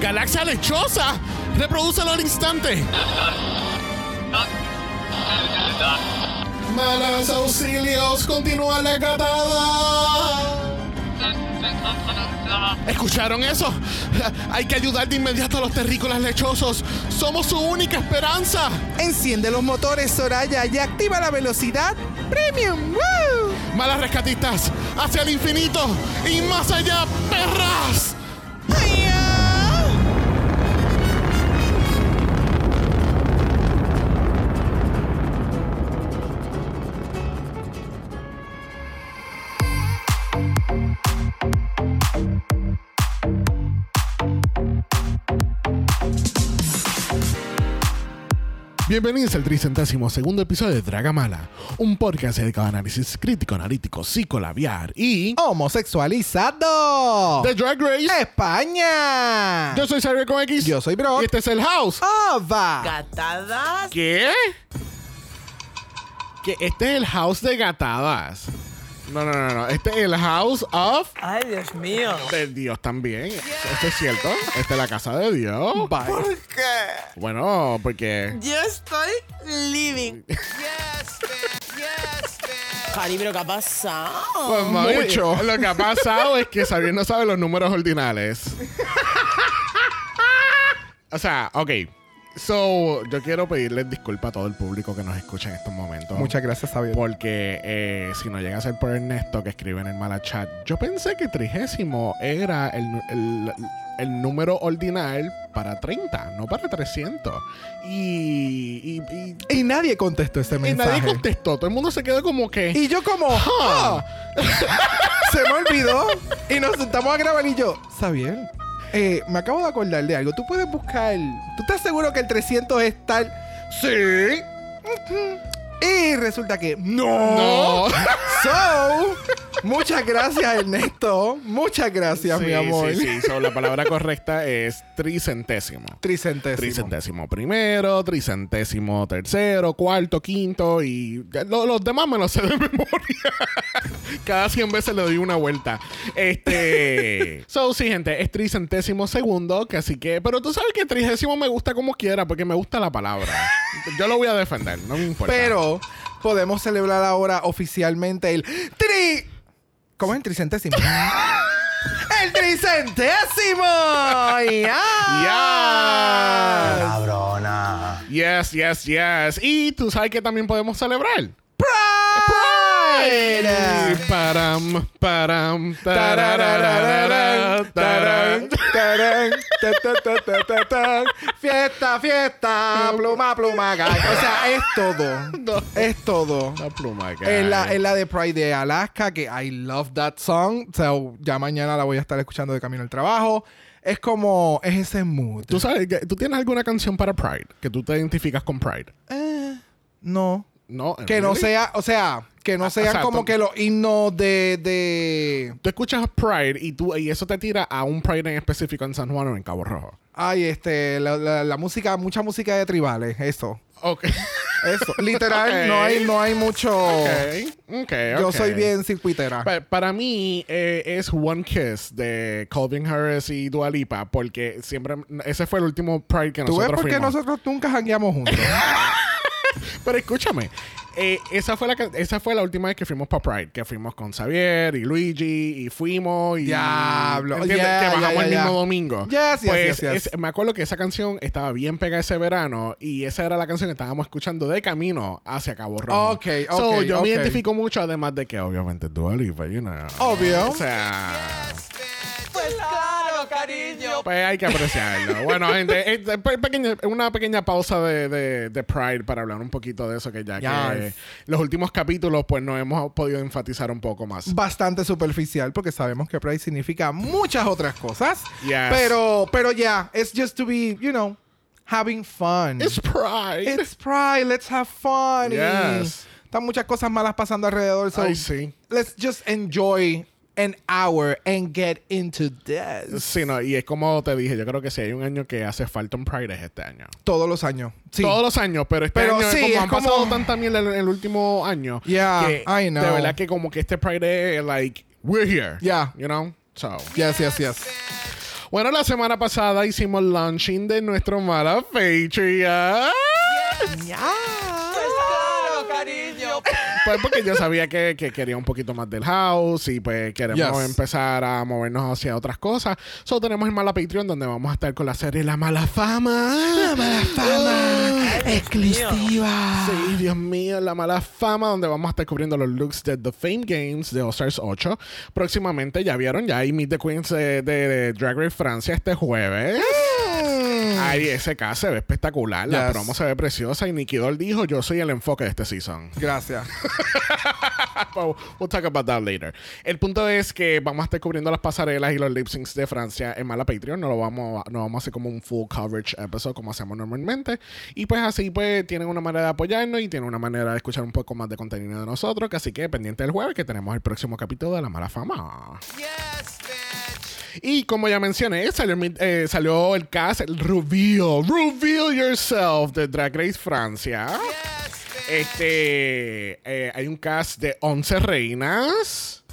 galaxia lechosa. Reprodúcelo al instante. Malas auxilios, continúa la catada. ¿Escucharon eso? Hay que ayudar de inmediato a los terrícolas lechosos. Somos su única esperanza. Enciende los motores, Soraya, y activa la velocidad premium. ¡Woo! Malas rescatistas, hacia el infinito y más allá, perras. Bienvenidos al tricentésimo segundo episodio de Dragamala, un podcast dedicado a análisis crítico, analítico, psicolabiar y Homosexualizado. de Drag Race. España. Yo soy Xavier con X. Yo soy Brock. Y este es el House. Ova. Gatadas. ¿Qué? Que este es el House de gatadas. No, no, no, no. Este es el House of Ay, Dios mío. de Dios también. Esto es cierto. Esta es la casa de Dios. Bye. ¿Por qué? Bueno, porque Yo estoy living. Cari, pero ¿qué ha pasado? Pues, mami, Mucho. Lo que ha pasado es que Xavier no sabe los números ordinales. o sea, ok. So, yo quiero pedirles disculpas a todo el público que nos escucha en estos momentos. Muchas gracias, Xavier. Porque eh, si no llega a ser por Ernesto que escribe en el mala chat, yo pensé que trigésimo era el, el- el número ordinal para 30, no para 300. Y, y, y- Y nadie contestó ese y mensaje. nadie contestó. Todo el mundo se quedó como que... Y yo como, Ah. "Ah". se me olvidó. Y nos sentamos a grabar y yo, Xavier, eh, me acabo de acordar de algo. Tú puedes buscar, ¿tú estás seguro que el 300 es tal? Sí. Y resulta que no. No. So, muchas gracias, Ernesto. Muchas gracias, Sí, mi amor. Sí, sí. So, la palabra correcta es tricentésimo. Tricentésimo. Tricentésimo primero, tricentésimo tercero, cuarto, quinto y lo- los demás me los sé de memoria. Cada 100 veces le doy una vuelta. Este. so, sí, gente, es tricentésimo segundo, que así que. Pero tú sabes que trigésimo me gusta como quiera, porque me gusta la palabra. Yo lo voy a defender, no me importa. Pero podemos celebrar ahora oficialmente el tri. ¿Cómo es el tricentésimo? ¡El tricentésimo! ¡Ya! ¡Ya! Cabrona. Yes, yes, yes. Y tú sabes que también podemos celebrar. ¡Pride! Param, param, Tarararararán, tarararararán, tarán, tarán, ta, ta, ta, ta, ta, ta. Fiesta, fiesta, pluma, pluma, gay. O sea, es todo. No. Es todo. La pluma que Es la, es la de Pride de Alaska, que I love that song. O sea, ya mañana la voy a estar escuchando de camino al trabajo. Es como, es ese mood. ¿Tú sabes tú tienes alguna canción para Pride? Que tú te identificas con Pride. Eh, no. No. Que no sea, o sea, que no Ah, sean o sea, como tú- que los himnos de, de. Tú escuchas Pride y, tú, y eso te tira a un Pride en específico en San Juan o en Cabo Rojo. Ay, este, la, la- la música, mucha música de tribales, eso. Ok. Eso. Literal, no hay, no hay mucho. ok. Ok. Yo soy bien circuitera. Pa- para mí eh, es One Kiss de Calvin Harris y Dua Lipa porque siempre ese fue el último Pride que ¿Tú ves nosotros por qué nosotros nunca jangueamos juntos? Pero escúchame, Eh, esa, fue la, esa fue la última vez que fuimos para Pride, que fuimos con Xavier y Luigi y fuimos y... Diablo. ¿entiendes? Yeah, que bajamos yeah, el mismo yeah. domingo. Yes, yes, pues yes, yes. es- me acuerdo que esa canción estaba bien pegada ese verano y esa era la canción que estábamos escuchando de camino hacia Cabo Rojo. Ok, So, ok, yo ok. me identifico mucho, además de que obviamente Dua Lipa, you know. Obvio. O sea... Pues cariño. Pues hay que apreciarlo. bueno, gente, eh, pe- pequeña- una pequeña pausa de, de- de Pride para hablar un poquito de eso, que ya que Yes. los últimos capítulos, pues no hemos podido enfatizar un poco más. Bastante superficial porque sabemos que Pride significa muchas otras cosas. Yes. Pero, pero ya, it's just to be, you know, having fun. It's Pride. It's Pride, let's have fun. Y Yes. están muchas cosas malas pasando alrededor. So Ay, sí. let's just enjoy an hour and get into this. Sí, no, y es como te dije, yo creo que si hay un año que hace falta un Pride es este año. Todos los años. Sí. Todos los años, pero este Pero año, sí, como es han como- pasado tanta mierda en el último año, Yeah, que I know. de verdad que como que este Pride es like, we're here. Yeah. You know? So. Yes, yes, yes. Bueno, la semana pasada hicimos launching de nuestro Mala Patreon. Cariño. Pues porque yo sabía que, que quería un poquito más del house y pues queremos Yes. empezar a movernos hacia otras cosas. Solo tenemos el Mala Patreon donde vamos a estar con la serie La Mala Fama. La Mala Fama. Exclusiva. Sí, Dios mío, la mala fama, donde vamos a estar cubriendo los looks de The Fame Games de All Stars 8. Próximamente, ya vieron, ya hay Meet the Queens de, de- de Drag Race Francia este jueves. Ay, ese caso se ve espectacular, la Yes. promo se ve preciosa y Nicky Doll dijo, yo soy el enfoque de este season. Gracias. Well, talk about that later. El punto es que vamos a estar cubriendo las pasarelas y los lip syncs de Francia en Mala Patreon. No lo vamos, a- no vamos a hacer como un full coverage episode como hacemos normalmente. Y pues así pues tienen una manera de apoyarnos y tienen una manera de escuchar un poco más de contenido de nosotros. Así que pendiente del jueves que tenemos el próximo capítulo de La Mala Fama. Y como ya mencioné, salió, eh, salió el cast, el reveal, reveal yourself de Drag Race Francia. Este, eh, hay un cast de 11 reinas.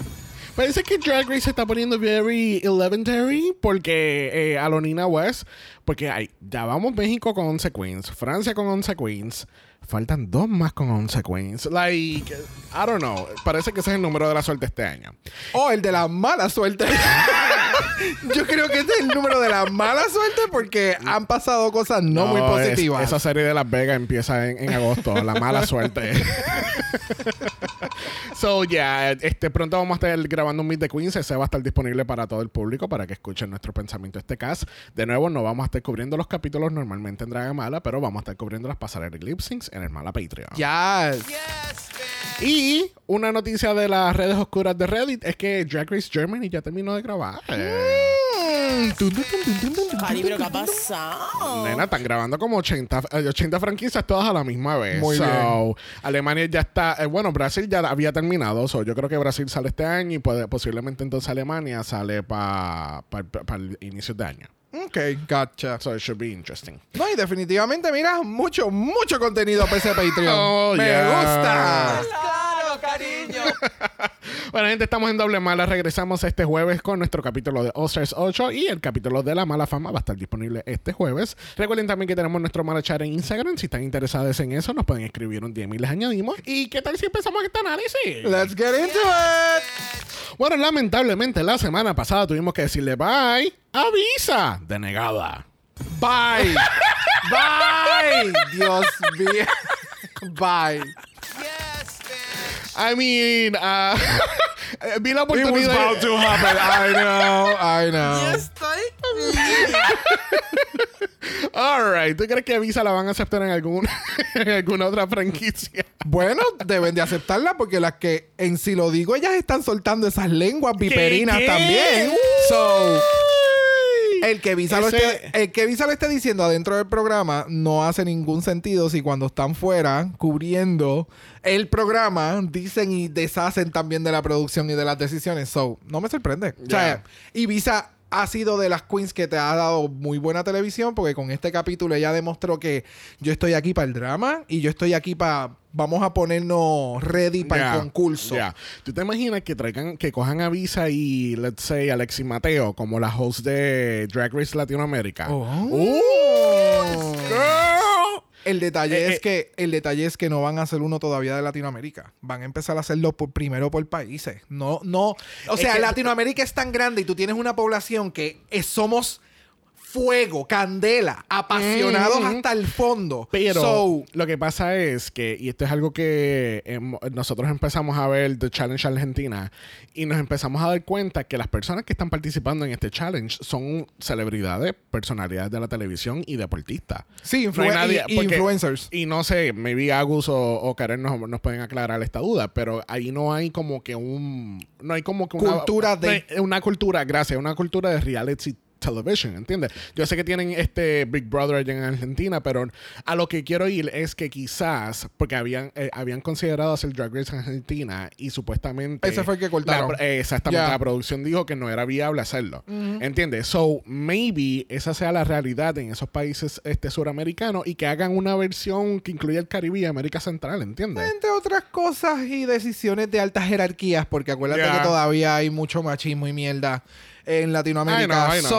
Parece que Drag Race se está poniendo very elementary porque eh, West, porque hay, ya vamos México con 11 queens, Francia con 11 queens, faltan dos más con 11 queens. Like, I don't know, parece que ese es el número de la suerte este año. O el de la mala suerte. Yo creo que este es el número de la mala suerte porque han pasado cosas no, muy es- positivas. esa serie de Las Vegas empieza en, en agosto, la mala suerte. so, ya, este, pronto vamos a estar grabando un Meet the Queens. Ese va a estar disponible para todo el público para que escuchen nuestro pensamiento este cast. De nuevo, no vamos a estar cubriendo los capítulos normalmente en Draga Mala, pero vamos a estar cubriendo las pasarelas y lip syncs en el Mala Patreon. Yes. Y una noticia de las redes oscuras de Reddit es que Drag Race Germany ya terminó de grabar. Cari, pero ¿qué ha pasado? Nena, están grabando como 80, eh, 80 franquicias todas a la misma vez. Muy So, bien. Alemania ya está. eh, bueno, Brasil ya había terminado. So, yo creo que Brasil sale este año y puede- posiblemente entonces Alemania sale para el inicio de año. Ok, gotcha. So, it should be interesting. No, y definitivamente, mira, mucho, mucho contenido para ese Patreon. Oh, Me yeah. gusta. Cariño. Bueno, gente, estamos en Doble Mala. Regresamos este jueves con nuestro capítulo de All Stars 8 y el capítulo de La Mala Fama va a estar disponible este jueves. Recuerden también que tenemos nuestro Mala Chat en Instagram. Si están interesados en eso, nos pueden escribir un DM y les añadimos. ¿Y qué tal si empezamos este análisis? Let's get into it. Bueno, lamentablemente la semana pasada tuvimos que decirle bye a Visa. Denegada. Bye. Bye. Dios mío. Bye. I mean, ah, vi la It was oportunidad. about to happen. I know. I know. Yo estoy. Alright, ¿tú crees que a Visa la van a aceptar en, algún, en alguna otra franquicia? Bueno, deben de aceptarla porque las que en si lo digo, ellas están soltando esas lenguas viperinas qué? también. So, el que, Visa lo Ese- esté, el que Visa lo esté diciendo adentro del programa no hace ningún sentido si cuando están fuera cubriendo el programa dicen y deshacen también de la producción y de las decisiones. So, no me sorprende. O sea, y Visa ha sido de las queens que te ha dado muy buena televisión porque con este capítulo ella demostró que yo estoy aquí para el drama y yo estoy aquí para vamos a ponernos ready para el concurso. ¿Tú te imaginas que traigan, que cojan a Visa y, let's say, Alexi Mateo como la host de Drag Race Latinoamérica? Oh. ¡Uh! El detalle Eh, es eh. que el detalle es que no van a hacer uno todavía de Latinoamérica. Van a empezar a hacerlo por, primero por países. No, no. O sea, que- Latinoamérica es tan grande y tú tienes una población que somos fuego, candela, apasionados Mm. hasta el fondo. Pero So, lo que pasa es que, y esto es algo que nosotros empezamos a ver The Challenge Argentina y nos empezamos a dar cuenta que las personas que están participando en este challenge son celebridades, personalidades de la televisión y deportistas. sí, No influ- nadie- y- y porque- influencers. Y no sé, maybe Agus o, o Karen nos, nos pueden aclarar esta duda, pero ahí no hay como que un... No hay como que una... Cultura de- no Una cultura, gracias, una cultura de reality television, ¿entiendes? Yo sé que tienen este Big Brother allá en Argentina, pero a lo que quiero ir es que quizás, porque habían, eh, habían considerado hacer Drag Race en Argentina y supuestamente... Ese fue el que cortaron. la- eh, exactamente, Ya. la producción dijo que no era viable hacerlo. ¿Entiendes? So, maybe esa sea la realidad en esos países este, suramericanos y que hagan una versión que incluya el Caribe y América Central, ¿entiendes? Entre otras cosas y decisiones de altas jerarquías, porque acuérdate Ya. que todavía hay mucho machismo y mierda en Latinoamérica. I know, I know.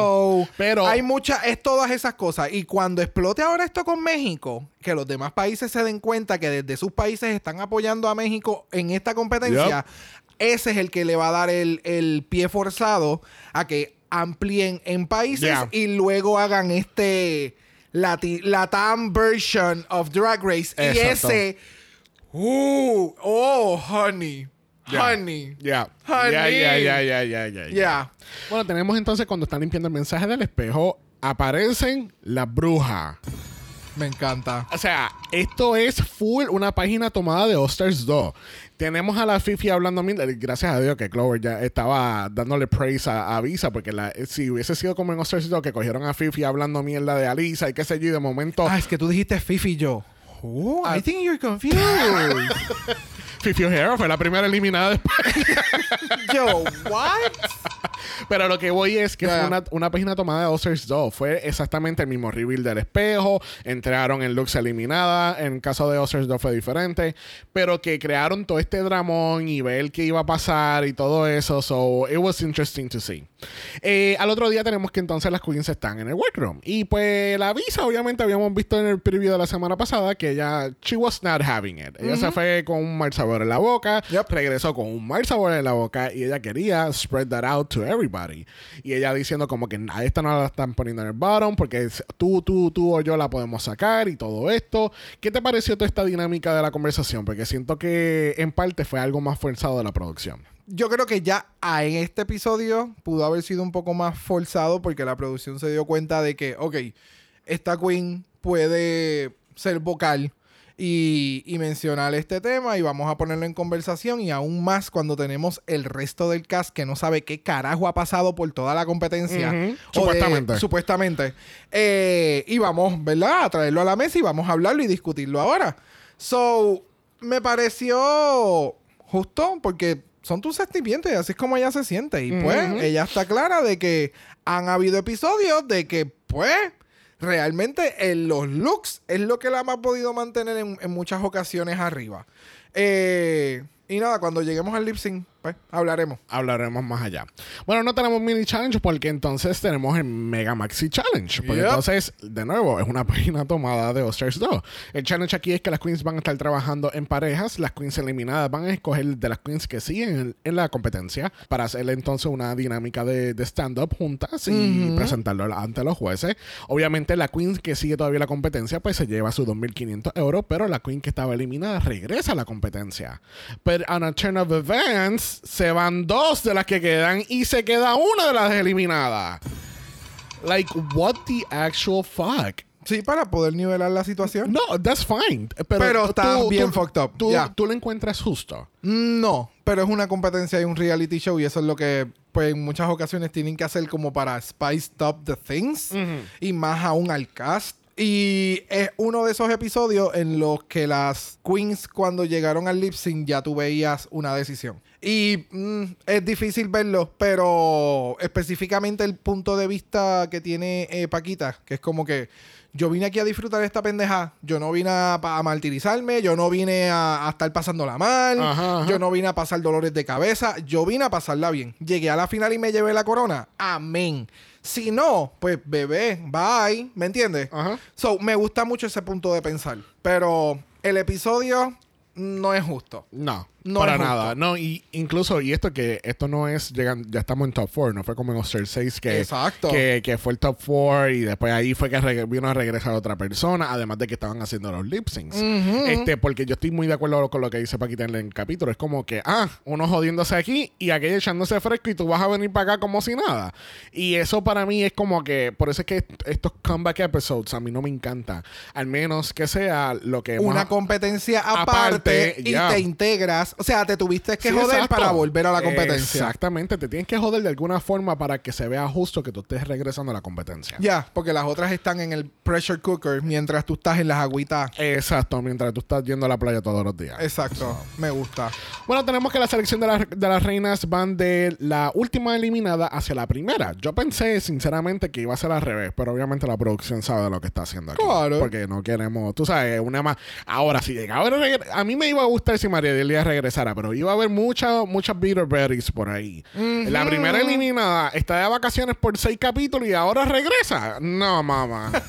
So, Pero- hay muchas, es todas esas cosas. Y cuando explote ahora esto con México, que los demás países se den cuenta que desde sus países están apoyando a México en esta competencia, ese es el que le va a dar el, el pie forzado a que amplíen en países Yeah. y luego hagan este Lati- Latam version of Drag Race. Y ese Uh, oh, honey. Honey. Ya. Honey. Ya, ya, ya, ya, ya, ya. Ya. Bueno, tenemos entonces cuando están limpiando el mensaje del espejo, aparecen las brujas. Me encanta. O sea, esto es full una página tomada de Osters 2. Tenemos a la Fifi hablando mierda. Gracias a Dios que Clover ya estaba dándole praise a, a Visa, porque la- si hubiese sido como en Osters 2 que cogieron a Fifi hablando mierda de Alisa y qué sé yo, y de momento Ah, es que tú dijiste Fifi y yo. Oh. I think you're confused. Fifi O'Hara fue la primera eliminada después. yo, what? Pero lo que voy es que fue una, una página tomada de Osters 2. Fue exactamente el mismo reveal del espejo. Entraron en looks eliminada. En el caso de Osters 2 fue diferente. Pero que crearon todo este dramón y ver qué iba a pasar y todo eso. So, it was interesting to see. Eh, al otro día tenemos que entonces las queens están en el workroom. Y pues la visa, obviamente, habíamos visto en el preview de la semana pasada que ella, she was not having it. Ella se fue con un mal sabor en la boca. Yep. Regresó con un mal sabor en la boca y ella quería spread that out to everybody. Y ella diciendo como que a esta no la están poniendo en el bottom porque tú, tú, tú o yo la podemos sacar y todo esto. ¿Qué te pareció toda esta dinámica de la conversación? Porque siento que en parte fue algo más forzado de la producción. Yo creo que ya ah, en este episodio pudo haber sido un poco más forzado porque la producción se dio cuenta de que, ok, esta queen puede ser vocal y, y mencionar este tema y vamos a ponerlo en conversación y aún más cuando tenemos el resto del cast que no sabe qué carajo ha pasado por toda la competencia. De- supuestamente. supuestamente. Eh, y vamos, ¿verdad? A traerlo a la mesa y vamos a hablarlo y discutirlo ahora. So, me pareció justo porque son tus sentimientos y así es como ella se siente. Y pues, ella está clara de que han habido episodios de que, pues, realmente en los looks es lo que la ha podido mantener en, en muchas ocasiones arriba. Eh, y nada, cuando lleguemos al lip sync, pues, hablaremos. Hablaremos más allá. Bueno, no tenemos mini challenge porque entonces tenemos el Mega Maxi Challenge. Porque Yep. entonces, de nuevo, es una página tomada de Osters 2. El challenge aquí es que las queens van a estar trabajando en parejas. Las queens eliminadas van a escoger de las queens que siguen en, en la competencia para hacer entonces una dinámica de, de stand-up juntas y presentarlo ante los jueces. Obviamente, la queen que sigue todavía la competencia, pues se lleva sus 2.500 euros, pero la queen que estaba eliminada regresa a la competencia. Pero on a turn of events, se van dos de las que quedan y se queda una de las eliminadas. Like, what the actual fuck? Sí, para poder nivelar la situación. No, that's fine. Pero, Pero está bien fucked up, Tú, tú lo encuentras justo. No, pero es una competencia y un reality show y eso es lo que pues en muchas ocasiones tienen que hacer como para spice up the things y más aún al cast. Y es uno de esos episodios en los que las queens cuando llegaron al lip sync ya tú veías una decisión. Y mm, es difícil verlo, pero específicamente el punto de vista que tiene eh, Paquita, que es como que yo vine aquí a disfrutar esta pendeja, yo no vine a, a martirizarme, yo no vine a, a estar pasándola mal, Ajá, ajá. yo no vine a pasar dolores de cabeza, yo vine a pasarla bien. Llegué a la final y me llevé la corona. Amén. Si no, pues bebé, bye. ¿Me entiendes? Ajá. So, me gusta mucho ese punto de pensar. Pero el episodio no es justo. No, No para nada. No, y incluso, y esto que esto no es, llegan, ya estamos en top 4, no fue como en Oster 6 que, Exacto. que, que fue el top 4 y después ahí fue que vino a regresar otra persona, además de que estaban haciendo los lip syncs. Este, porque yo estoy muy de acuerdo con lo que dice Paquita en el capítulo. Es como que, ah, uno jodiéndose aquí y aquello echándose fresco y tú vas a venir para acá como si nada. Y eso para mí es como que, por eso es que est- estos comeback episodes a mí no me encanta. Al menos que sea lo que Una competencia aparte, Aparte, y te integras. O sea, te tuviste que Sí, joder exacto. para volver a la competencia. Exactamente, te tienes que joder de alguna forma para que se vea justo que tú estés regresando a la competencia. Ya, porque las otras están en el pressure cooker mientras tú estás en las agüitas. Exacto, mientras tú estás yendo a la playa todos los días. Exacto, me gusta. Bueno, tenemos que la selección de, las- de las reinas van de la última eliminada hacia la primera. Yo pensé, sinceramente, que iba a ser al revés, pero obviamente la producción sabe de lo que está haciendo aquí. Claro. Porque no queremos, tú sabes, una más. Ahora, si llegaba a mí me iba a gustar si María Delia regresara, pero iba a haber muchas muchas bitter berries por ahí. La primera eliminada está de vacaciones por seis capítulos y ahora regresa. No, mamá.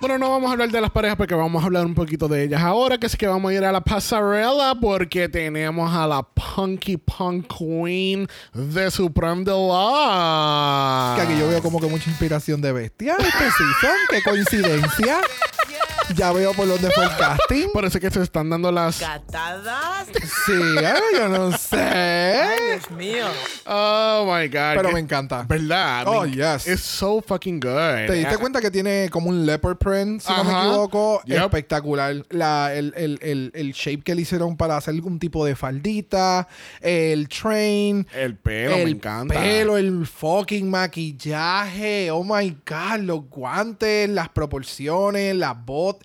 Bueno, no vamos a hablar de las parejas porque vamos a hablar un poquito de ellas ahora, que es que vamos a ir a la pasarela porque tenemos a la Punky Punk Queen de Supreme de la. Que aquí yo veo como que mucha inspiración de bestia este season. Qué coincidencia. Ya veo por dónde fue el casting. Parece que se están dando las. ¿Gatadas? Sí, eh, yo no sé. Ay, Dios mío. Oh my god. Pero me encanta. ¿Verdad? Oh, Me- yes. It's so fucking good. ¿Te diste cuenta que tiene como un leopard print, si no me equivoco? Yep. Espectacular. La, el, el, el, el shape que le hicieron para hacer algún tipo de faldita, el train, El pelo, el me encanta. pelo, el fucking maquillaje. Oh my God, los guantes, las proporciones, las botas.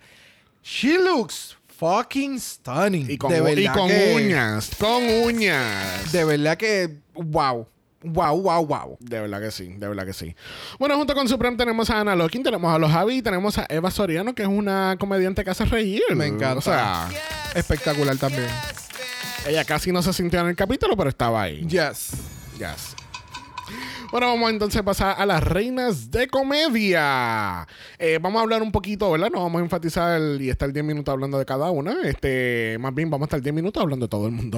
She looks fucking stunning. Y con, de y verdad con que- uñas. Con uñas. De verdad que, wow. Wow, wow, wow. De verdad que sí, de verdad que sí. Bueno, junto con Supreme tenemos a Ana Lokin, tenemos a los Javi y tenemos a Eva Soriano, que es una comediante que hace reír. Me encanta. O sea, Espectacular también. ella casi no se sintió en el capítulo, pero estaba ahí. Yes. Yes. Bueno, vamos entonces a pasar a las reinas de comedia. Eh, vamos a hablar un poquito, ¿verdad? No vamos a enfatizar y estar 10 minutos hablando de cada una. Este, más bien vamos a estar 10 minutos hablando de todo el mundo.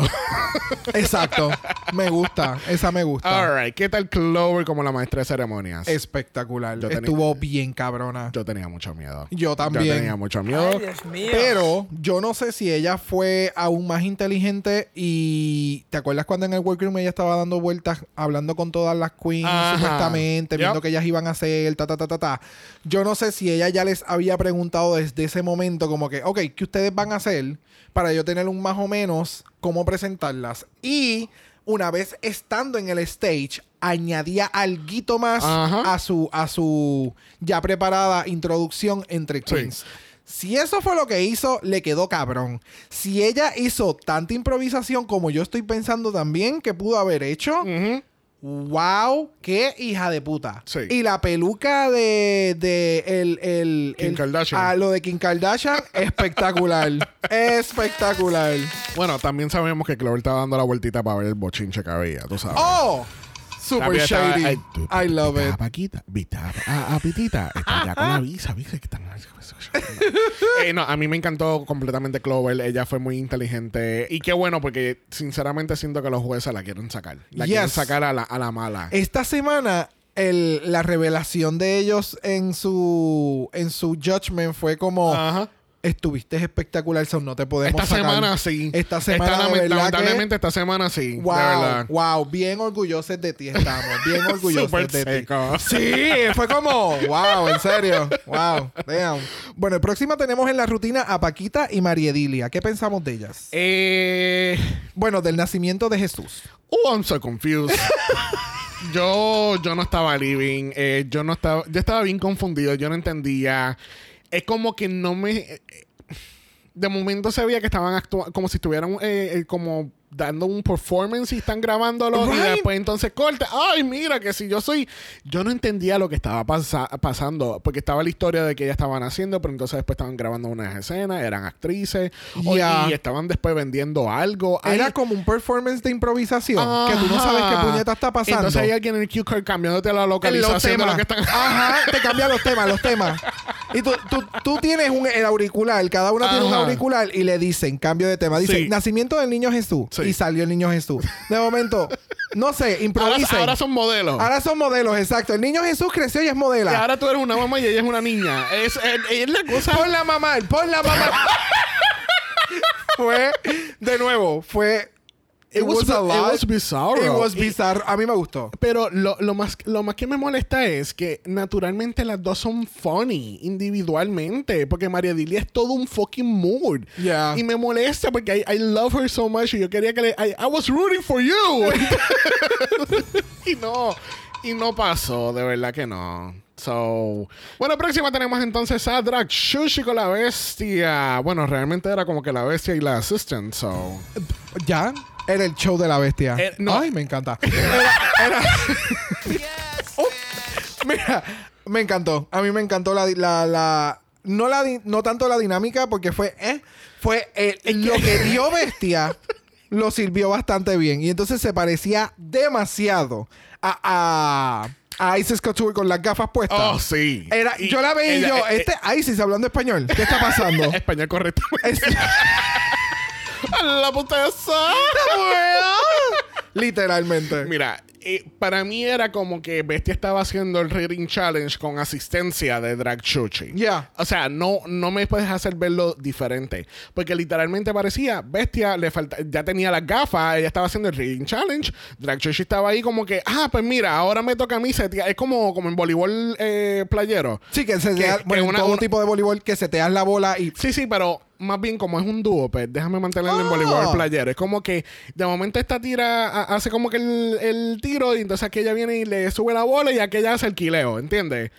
Exacto. me gusta. Esa me gusta. Alright, ¿qué tal Clover como la maestra de ceremonias? Espectacular. Yo tenía- Estuvo bien cabrona. Yo tenía mucho miedo. Yo también. Yo tenía mucho miedo. Ay, Dios mío. Pero yo no sé si ella fue aún más inteligente y ¿te acuerdas cuando en el workroom ella estaba dando vueltas hablando con todas las queens Ajá. supuestamente, Yep. viendo que ellas iban a hacer ta ta ta ta ta? Yo no sé si ella ya les había preguntado desde ese momento como que, ok, ¿qué ustedes van a hacer para yo tener un más o menos cómo presentarlas? Y una vez estando en el stage añadía algo más Ajá. a su a su ya preparada introducción entre Sí. queens. Si eso fue lo que hizo, le quedó cabrón. Si ella hizo tanta improvisación como yo estoy pensando también que pudo haber hecho, Ujú. Wow, qué hija de puta. Sí. Y la peluca de, de el, el, Kim el- Kardashian. ah, lo de Kim Kardashian, espectacular. espectacular. Bueno, también sabemos que Clover estaba dando la vueltita para ver el bochinche que había, tú sabes. Oh, super shady. I love it. Paquita, Vita, ah, ah, Pitita, está ya con la visa, visa que están... Eh, no, a mí me encantó completamente Clover. Ella fue muy inteligente. Y qué bueno, porque sinceramente siento que los jueces la quieren sacar. La quieren sacar a la, a la mala. Esta semana, el- la revelación de ellos en su, en su judgment fue como... Ajá. Estuviste espectacular, so no te podemos Esta sacar. semana sí. Esta semana, Esta, de lamentablemente, que- esta semana sí. Wow, De verdad. wow, bien orgullosos de ti estamos, bien orgullosos de ti. seco. Sí, fue como, wow, en serio, wow, damn. Bueno, el próximo tenemos en la rutina a Paquita y Mariedilia. ¿Qué pensamos de ellas? Eh... Bueno, del nacimiento de Jesús. Oh, I'm so confused. yo, yo no estaba living. eh, yo no estaba. Yo estaba bien confundido. Yo no entendía. Es como que no me. eh, De momento se veía que estaban actuando como si estuvieran eh, eh, como dando un performance y están grabándolo y después entonces corta. Ay, mira que si yo soy... Yo no entendía lo que estaba pasa- pasando porque estaba la historia de que ellas estaban haciendo, pero entonces después estaban grabando unas escenas, eran actrices o- Ya. y estaban después vendiendo algo. Era Ay, como un performance de improvisación. Que tú no sabes qué puñeta está pasando. Entonces hay alguien en el cue card cambiándote la localización los de temas. lo que están... Ajá, te cambia los temas, los temas. Y tú, tú, tú tienes un, el auricular, cada una tiene un auricular y le dicen cambio de tema. Dice, Sí. nacimiento del niño Jesús. Sí. Y salió el niño Jesús. De momento, no sé, improvisen. ahora son modelos. Ahora son modelos, exacto. El niño Jesús creció y es Y modela. ahora tú eres una mamá y ella es una niña. Es, es, es la cosa. Pon la mamá, pon la mamá. fue, de nuevo, fue... It was, a it was bizarro. It was bizarro. A mí me gustó. Pero lo, lo más, lo más que me molesta es que naturalmente las dos son funny individualmente. Porque María Dilia es todo un fucking mood. Yeah. Y me molesta porque I, I love her so much. Y yo quería que le. I, I was rooting for you. y no. Y no pasó, de verdad que no. So, bueno, próxima tenemos entonces a Drag Shushi con la bestia. Bueno, realmente era como que la bestia y la assistant, so. ¿Ya? Era el show de la bestia. Eh, no. Ay, me encanta. Era, era- Oh, mira, me encantó. A mí me encantó la... la, la- no, la di- no tanto la dinámica porque fue... eh, fue eh, lo que dio bestia lo sirvió bastante bien. Y entonces se parecía demasiado a... a a Isis Couture con las gafas puestas. Oh, sí. Era, Y yo la veía y yo, eh, este Isis hablando español. ¿Qué está pasando? eh, español correcto. Es- la puteza. Literalmente. Mira, eh, para mí era como que Bestia estaba haciendo el Reading Challenge con asistencia de Drag Chuchi. Ya. O sea, no, no me puedes hacer verlo diferente. Porque literalmente parecía, Bestia le falta, ya tenía las gafas, ella estaba haciendo el Reading Challenge. Drag Chuchi estaba ahí como que, ah, pues mira, ahora me toca a mí setear. Es como, como en voleibol eh, playero. Sí, que se Que- que bueno, en una- todo una- tipo de voleibol que se te la bola y Sí, sí, pero más bien como es un dúo, pues déjame mantenerlo en Ah. voleibol playero. Es como que de momento esta tira hace como que el, el tiro y entonces aquella viene y le sube la bola y aquella hace el quileo, ¿entiendes?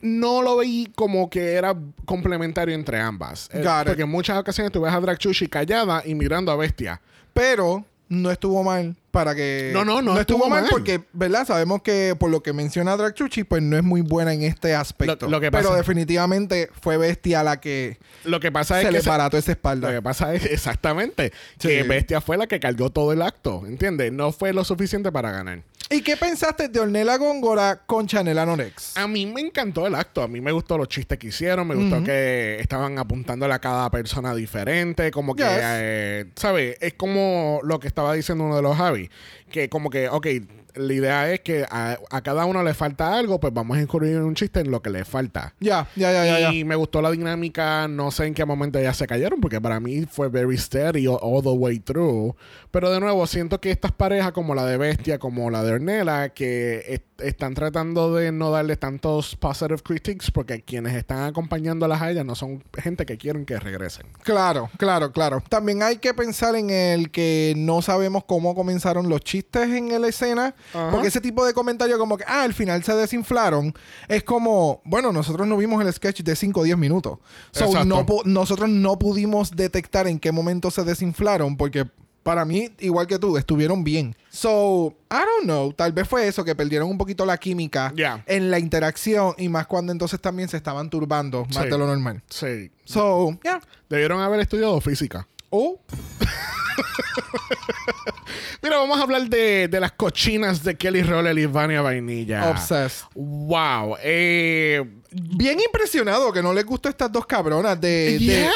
No lo veí como que era complementario entre ambas. Eh, porque en muchas ocasiones tú ves a Drag Chuchi callada y mirando a Bestia. pero no estuvo mal para que No, no, no estuvo, estuvo mal, mal. porque verdad sabemos que por lo que menciona Drag Chuchi pues no es muy buena en este aspecto Lo- lo que pero pasa- definitivamente fue bestia la que Lo que pasa se es le que... se- barató esa Lo espalda que pasa es exactamente Sí. que Bestia fue la que cargó todo el acto, ¿entiendes? No fue lo suficiente para ganar. ¿Y qué pensaste de Ornella Góngora con Chanel Anorex? A mí me encantó el acto. A mí me gustó los chistes que hicieron. Me gustó que estaban apuntándole a cada persona diferente. Como que, Yes. eh, ¿sabes? Es como lo que estaba diciendo uno de los Javi. Que como que, ok, la idea es que a, a cada uno le falta algo, pues vamos a incluir un chiste en lo que le falta. ya ya ya ya, ya. Y me gustó la dinámica, no sé en qué momento ya se cayeron, porque para mí fue very steady all, all the way through. Pero de nuevo, siento que estas parejas, como la de Bestia, como la de Ornella, que est- están tratando de no darle tantos positive critiques, porque quienes están acompañándolas a ellas no son gente que quieren que regresen. Claro, claro, claro. También hay que pensar en el que no sabemos cómo comenzaron los chistes en la escena. Ajá. Porque ese tipo de comentario como que, ah, al final se desinflaron, es como, bueno, nosotros no vimos el sketch de 5 o 10 minutos. So, no nosotros no pudimos detectar en qué momento se desinflaron porque... Para mí, igual que tú, estuvieron bien. So, I don't know. Tal vez fue eso, que perdieron un poquito la química en la interacción y más cuando entonces también se estaban turbando más Sí. de lo normal. Sí. So, yeah. Debieron haber estudiado física. Oh, Mira, vamos a hablar de, de las cochinas de Kelly Roller y Vania Vainilla. obsessed. Wow. Eh, Bien impresionado que no les gustó estas dos cabronas de...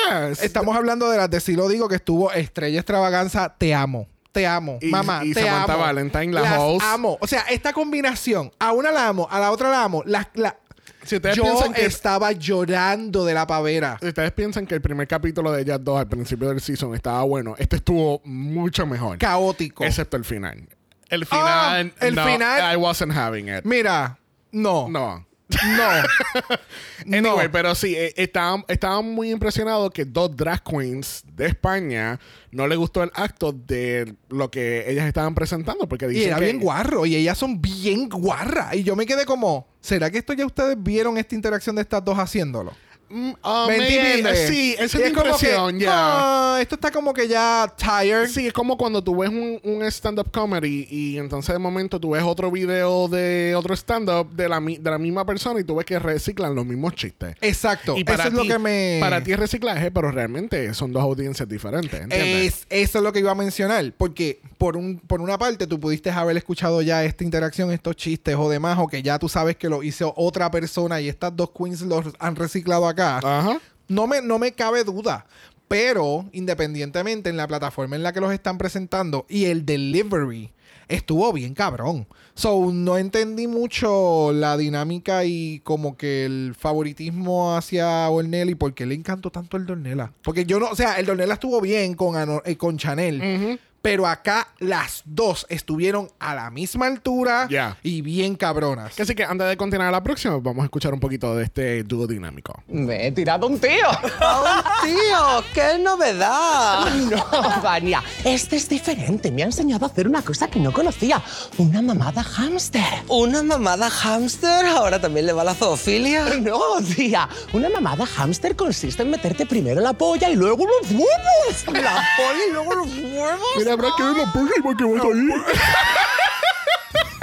estamos hablando de las de Si lo digo que estuvo Estrella Extravaganza. Te amo. Te amo. Y- Mamá, y te Samantha amo. Valentine, la Las host. amo. O sea, esta combinación. A una la amo, a la otra la amo. La, la- si ustedes Yo piensan que estaba llorando de la pavera. Si ustedes piensan que el primer capítulo de Ellas 2 al principio del season estaba bueno, este estuvo mucho mejor. Caótico. Excepto el final. El Ah, final. el no, final- I wasn't having it. Mira, no. No. No. Anyway, No. pero sí, eh, estaban, estaban muy impresionados que dos drag queens de España no les gustó el acto de lo que ellas estaban presentando. Porque Y dicen era que- bien guarro. Y ellas son bien guarras. Y yo me quedé como, ¿será que esto ya ustedes vieron esta interacción de estas dos haciéndolo? Mm, ah, ¿Me entiendes? Sí, esa es mi impresión, ya. "Ah, esto está como que ya tired. Sí, es como cuando tú ves un, un stand-up comedy y entonces de momento tú ves otro video de otro stand-up de la, de la misma persona y tú ves que reciclan los mismos chistes. Exacto. Y para eso es lo que me. Para ti es reciclaje, pero realmente son dos audiencias diferentes, ¿entiendes? Es, eso es lo que iba a mencionar. Porque por un, por una parte tú pudiste haber escuchado ya esta interacción, estos chistes o demás, o que ya tú sabes que lo hizo otra persona y estas dos queens los han reciclado acá. Ajá. No me, no me cabe duda. Pero, independientemente en la plataforma en la que los están presentando y el delivery estuvo bien cabrón. So, no entendí mucho la dinámica y como que el favoritismo hacia Ornella y por qué le encantó tanto el Dornella. Porque yo no, o sea, el Dornella estuvo bien con, eh, con Chanel. Pero acá las dos estuvieron a la misma altura Ya. y bien cabronas. Así que antes de continuar a la próxima, vamos a escuchar un poquito de este dúo dinámico. Me he tirado un tío. ¡Un tío! ¡Qué novedad! No, Vania, este es diferente. Me ha enseñado a hacer una cosa que no conocía. Una mamada hámster. ¿Una mamada hámster? ¿Ahora también le va la zoofilia? No, tía. Una mamada hámster consiste en meterte primero la polla y luego los huevos. ¿La polla y luego los huevos? Habrá que ver la próxima que vas ahí.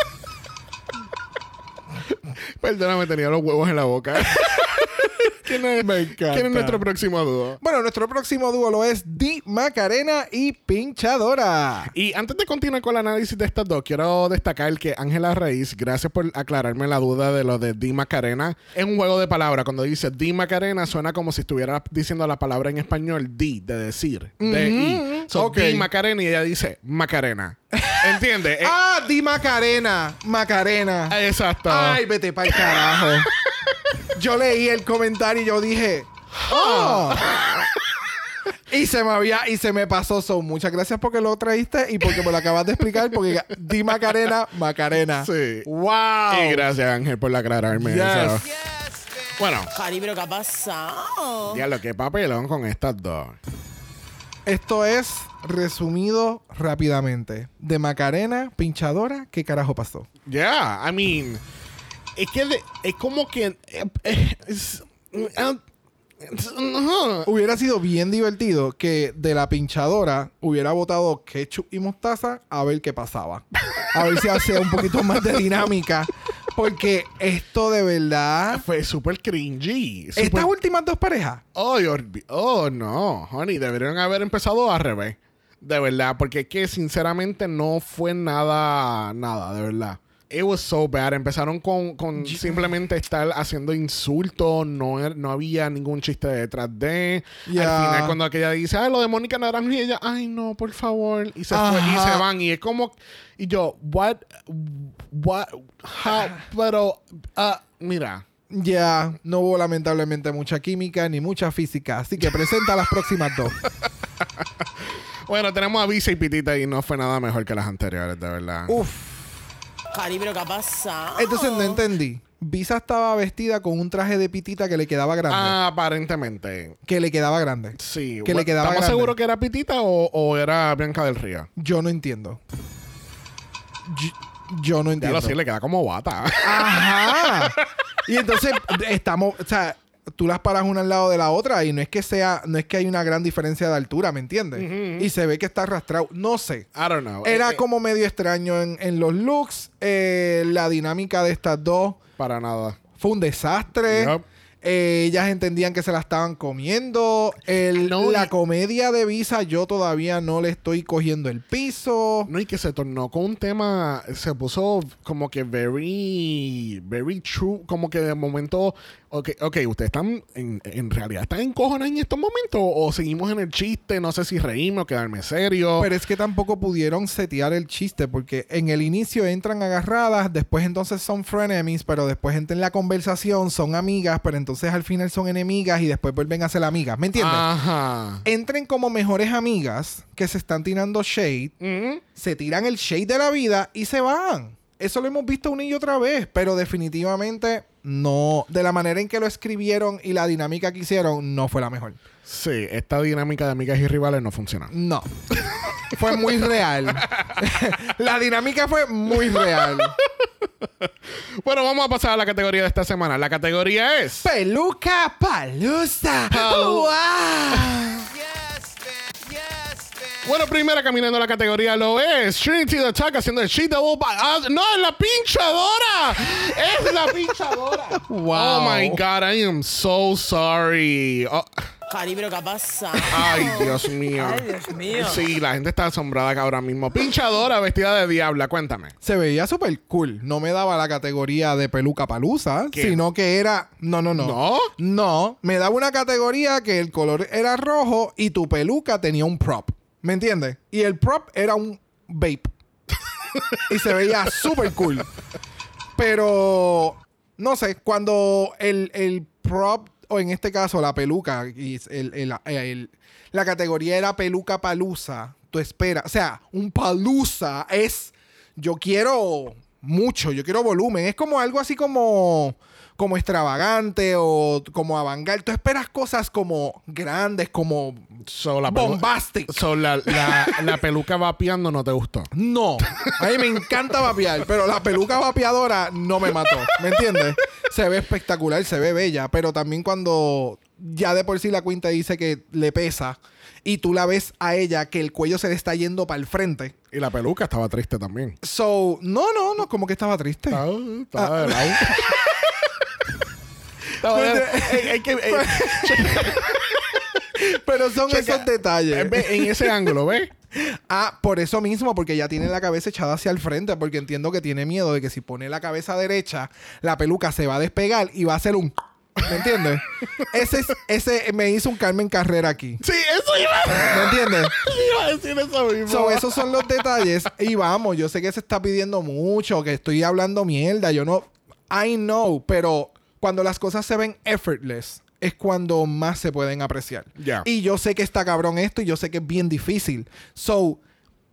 Perdóname, tenía los huevos en la boca. ¿Quién es. ¿Quién es nuestro próximo dúo? Bueno, nuestro próximo dúo lo es Di Macarena y Pinchadora. Y antes de continuar con el análisis de estas dos, quiero destacar que Ángela Reis, gracias por aclararme la duda de lo de Di Macarena. Es un juego de palabras. Cuando dice Di Macarena, suena como si estuviera diciendo la palabra en español Di, de decir. De I. So, Ok. Di Macarena y ella dice Macarena. ¿Entiendes? Eh, Ah, Di Macarena. Macarena. Exacto. Ay, vete para el carajo. Yo leí el comentario y yo dije, "Oh". Y se me había, y se me pasó. So, muchas gracias porque lo traíste y porque me lo acabas de explicar. Porque di Macarena, Macarena. Sí. Wow. Y gracias, Ángel, por aclararme Yes. eso. Bueno, Cari, ¿pero qué ha pasado? ya lo que papelón con estas dos. Esto es resumido rápidamente. De Macarena, pinchadora, ¿qué carajo pasó? Yeah, I mean, es que de- es como que eh, eh, es- eh, es- ajá. Hubiera sido bien divertido que de la pinchadora hubiera botado ketchup y mostaza a ver qué pasaba. A ver si hacía un poquito más de dinámica. Porque esto de verdad. fue súper cringy. Estas últimas dos parejas. oh, oh, no, honey, deberían haber empezado al revés. De verdad, porque es que sinceramente no fue nada, nada, de verdad. It was so bad. Empezaron con, con simplemente estar haciendo insultos. No, er- no había ningún chiste detrás de. Ya. Al final, cuando aquella dice, ay, lo de Mónica Naranjo, y ella, ay, no, por favor. Y se fue, y se van. Y es como. Y yo, what? What? How? Pero, ah, mira. Ya no hubo lamentablemente mucha química ni mucha física. Así que presenta las próximas dos. Bueno, tenemos a Visa y Pitita y no fue nada mejor que las anteriores, de verdad. Uf. Cari, ¿pero qué ha pasado? Entonces no entendí. Visa estaba vestida con un traje de pitita que le quedaba grande. Ah, aparentemente. Que le quedaba grande. Sí. Que le quedaba ¿Estamos grande. seguros que era Pitita o, o era Bianca del Río? Yo no entiendo. Yo, yo no Ya entiendo. lo sé, le queda como bata. Ajá. Y entonces estamos, o sea, tú las paras una al lado de la otra y no es que sea, no es que hay una gran diferencia de altura, ¿me entiendes? Y se ve que está arrastrado. No sé. I don't know. Era Eh, eh, como medio extraño en, en los looks. eh, la dinámica de estas dos Para nada. fue un desastre. Eh, ellas entendían que se la estaban comiendo. El- No, la y- comedia de Visa, yo todavía no le estoy cogiendo el piso. No, y que se tornó con un tema, se puso como que very, very true, como que de momento, ok, ok, ustedes están, en, en realidad están encojonados en estos momentos o seguimos en el chiste, no sé si reírme o quedarme serio. Pero es que tampoco pudieron setear el chiste porque en el inicio entran agarradas, después entonces son frenemies, pero después entran en la conversación, son amigas, pero entonces al final son enemigas y después vuelven a ser amigas. ¿Me entiendes? Ajá. Entren como mejores amigas que se están tirando shade, Mm. se tiran el shade de la vida y se van. Eso lo hemos visto una y otra vez, pero definitivamente no. De la manera en que lo escribieron y la dinámica que hicieron, no fue la mejor. Sí, esta dinámica de amigas y rivales no funciona. No. fue muy real. la dinámica fue muy real. Bueno, vamos a pasar a la categoría de esta semana. La categoría es. Peluca palusa. Pal- ¡Wow! Bueno, primera caminando la categoría lo es Trinity the Attack haciendo el She Double ah, No, es la pinchadora. Es la pinchadora. Wow. Oh my God, I am so sorry. Oh, Cari, pero ¿qué pasa? ay, Dios mío. Ay, Dios mío. Sí, la gente está asombrada acá ahora mismo. Pinchadora vestida de diabla, cuéntame. Se veía súper cool. No me daba la categoría de peluca palusa, ¿Qué? sino que era. No, no, no. ¿No? No, me daba una categoría que el color era rojo y tu peluca tenía un prop. ¿Me entiendes? Y el prop era un vape. y se veía súper cool. Pero, no sé, cuando el, el prop, o en este caso la peluca, y el- el- el- la categoría era peluca palusa, tú esperas. O sea, un palusa es. Yo quiero mucho, yo quiero volumen. Es como algo así como. Como extravagante o como avangar. Tú esperas cosas como grandes, como So, la bombastic. So, la, la, la peluca vapeando no te gustó. No. A mí me encanta vapear, pero la peluca vapeadora no me mató. ¿Me entiendes? Se ve espectacular, se ve bella, pero también cuando ya de por sí la cuenta dice que le pesa y tú la ves a ella que el cuello se le está yendo para el frente. Y la peluca estaba triste también. So, no, no, no, como que estaba triste. Estaba, estaba de lado. Ey, hay que- ey, Pero son checa. esos detalles. En ese ángulo, ¿ves? Ah, por eso mismo, porque ya tiene la cabeza echada hacia el frente, porque entiendo que tiene miedo de que si pone la cabeza derecha, la peluca se va a despegar y va a hacer un... ¿Me entiendes? ese, es- ese me hizo un Carmen Carrera aquí. Sí, eso iba, ¿Me entiendes? iba a decir eso mismo. So, esos son los detalles. Y vamos, yo sé que se está pidiendo mucho, que estoy hablando mierda. Yo no. I know, pero cuando las cosas se ven effortless, es cuando más se pueden apreciar. Y yo sé que está cabrón esto y yo sé que es bien difícil. So,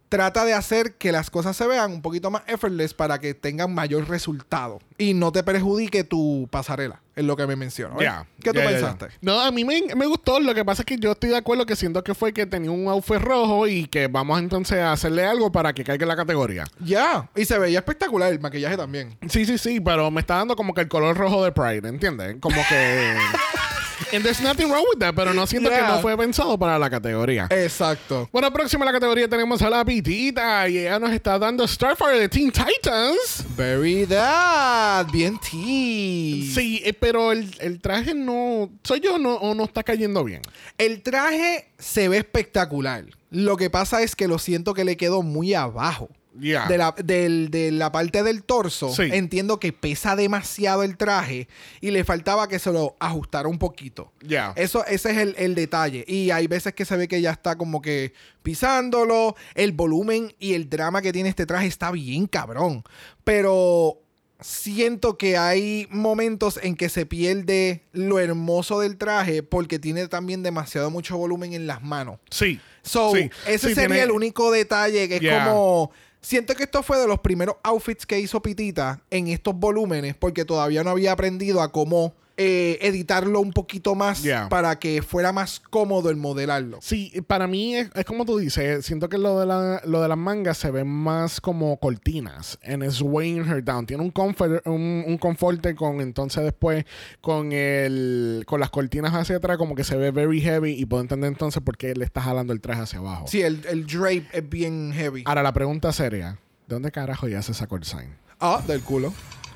trata de hacer que las cosas se vean un poquito más effortless para que tengan mayor resultado. Y no te perjudique tu pasarela, es lo que me menciono. Ya. ¿Qué tú pensaste? No, a mí me, me gustó. Lo que pasa es que yo estoy de acuerdo que siento que fue que tenía un outfit rojo y que vamos entonces a hacerle algo para que caiga en la categoría. Ya. Y se veía espectacular el maquillaje también. Sí, sí, sí, pero me está dando como que el color rojo de Pride, ¿entiendes? Como que. And there's nothing wrong with that, pero no siento Yeah. que no fue pensado para la categoría. Exacto. Bueno, próxima a la categoría tenemos a la Pitita y ella nos está dando Starfire de Teen Titans. Very that. Bien tea. Sí, eh, pero el, el traje no. ¿Soy yo no, o no está cayendo bien? El traje se ve espectacular. Lo que pasa es que lo siento que le quedó muy abajo. Ya. De, la, del- de la parte del torso, Sí. entiendo que pesa demasiado el traje y le faltaba que se lo ajustara un poquito. Ya. Eso, ese es el, el detalle. Y hay veces que se ve que ya está como que pisándolo. El volumen y el drama que tiene este traje está bien cabrón. Pero siento que hay momentos en que se pierde lo hermoso del traje porque tiene también demasiado mucho volumen en las manos. Sí. So, Sí. ese Sí, sería tiene- el único detalle que es Yeah. como. Siento que esto fue de los primeros outfits que hizo Pitita en estos volúmenes, porque todavía no había aprendido a cómo eh, editarlo un poquito más Yeah. para que fuera más cómodo el modelarlo. Sí, para mí es, es como tú dices, siento que lo de, la, lo de las mangas se ven más como cortinas. And it's weighing her down. Tiene un comfort, un, un conforte con entonces después con el con las cortinas hacia atrás como que se ve very heavy y puedo entender entonces por qué le está jalando el traje hacia abajo. Sí, el, el drape es bien heavy. Ahora la pregunta seria, ¿de dónde carajo ya se sacó el sign? Ah, del culo.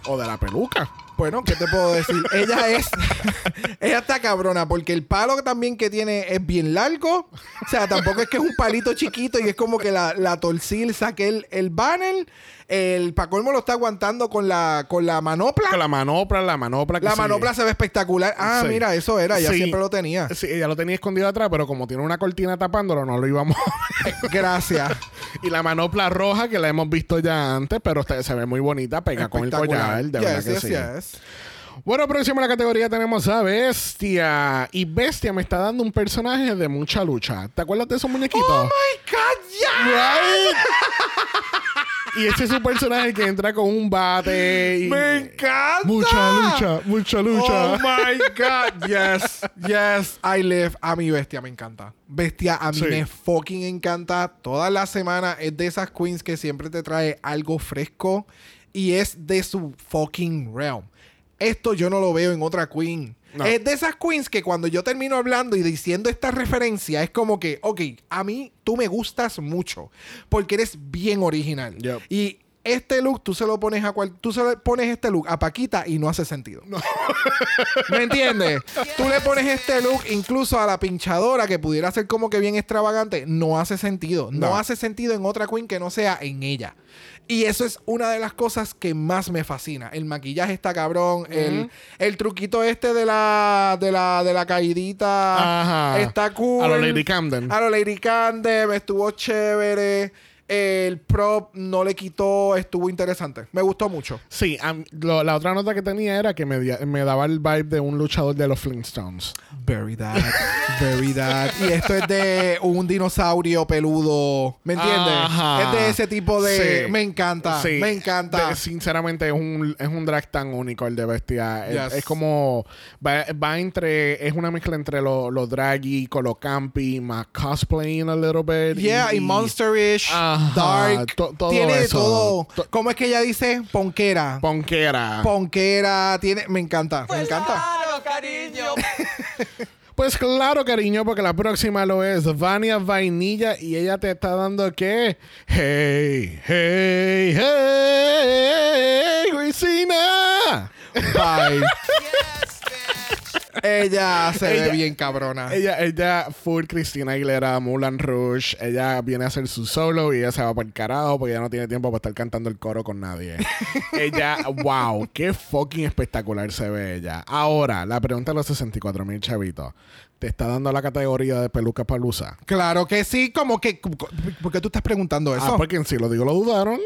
¿O de la peluca? Bueno, ¿qué te puedo decir? ella es. ella está cabrona porque el palo también que tiene es bien largo. O sea, tampoco es que es un palito chiquito y es como que la, la torcil saque el, el banner. El Pacolmo lo está aguantando con la, con la manopla. Con la manopla, la manopla que La manopla se ve espectacular. Ah, Sí. mira, eso era. Ella Sí. siempre lo tenía. Sí, ella lo tenía escondido atrás, pero como tiene una cortina tapándolo, no lo íbamos a. Gracias. Y la manopla roja que la hemos visto ya antes, pero se ve muy bonita, pega con el collar, de verdad Yes, que yes, sí. Bueno, próximo a la categoría tenemos a Bestia. Y Bestia me está dando un personaje de mucha lucha. ¿Te acuerdas de esos muñequitos? ¡Oh, my God! ¡Ya! Right? y ese es un personaje que entra con un bate. Y... ¡Me encanta! Mucha lucha, mucha lucha. Oh my God. Yes. Yes. I live. A mi bestia me encanta. Bestia a mí Sí. me fucking encanta. Toda la semana es de esas queens que siempre te trae algo fresco y es de su fucking realm. Esto yo no lo veo en otra queen. No. Es de esas queens que cuando yo termino hablando y diciendo esta referencia, es como que, ok, a mí tú me gustas mucho porque eres bien original. Yep. Y este look tú se lo pones a cual, tú se le pones este look a Paquita y no hace sentido. ¿Me entiendes? Tú le pones este look incluso a la pinchadora que pudiera ser como que bien extravagante, no hace sentido. No, No. hace sentido en otra queen que no sea en ella. Y eso es una de las cosas que más me fascina. El maquillaje está cabrón. el, el truquito este de la, de la, de la caidita Ajá. está cool. A lo Lady Camden. A lo Lady Camden. Estuvo chévere. El prop no le quitó. Estuvo interesante. Me gustó mucho. Sí, lo- la otra nota que tenía era que me, me daba el vibe de un luchador de los Flintstones. Very that. Very that. Y esto es de un dinosaurio peludo. ¿Me entiendes? Ajá. Es de ese tipo de. Sí. Me encanta. Sí. Me encanta. De- sinceramente, es un, es un drag tan único el de Bestia. Es- Yes. Es, como. Va, va entre. Es una mezcla entre lo, lo draggy con lo campy, más cosplaying a little bit. Yeah, y, Monsterish, Ajá, Dark. to- todo tiene de todo. To- ¿Cómo es que ella dice? Ponquera. Ponquera. Ponquera. Tiene. Me encanta. Me encanta. Claro, cariño. Pues claro, cariño, porque la próxima lo es Vania Vainilla y ella te está dando que. Hey, hey, hey, Cristina. Bye. Ella se ve bien cabrona. Ella, ella, full Cristina Aguilera, Mulan Rouge. Ella viene a hacer su solo y ella se va por el carajo porque ella no tiene tiempo para estar cantando el coro con nadie. ella, wow, qué fucking espectacular se ve ella. Ahora, la pregunta de los 64 mil chavitos. ¿Te está dando la categoría de peluca palusa? Claro que sí, como que. ¿Por qué tú estás preguntando eso? Ah, porque en sí lo digo, lo dudaron.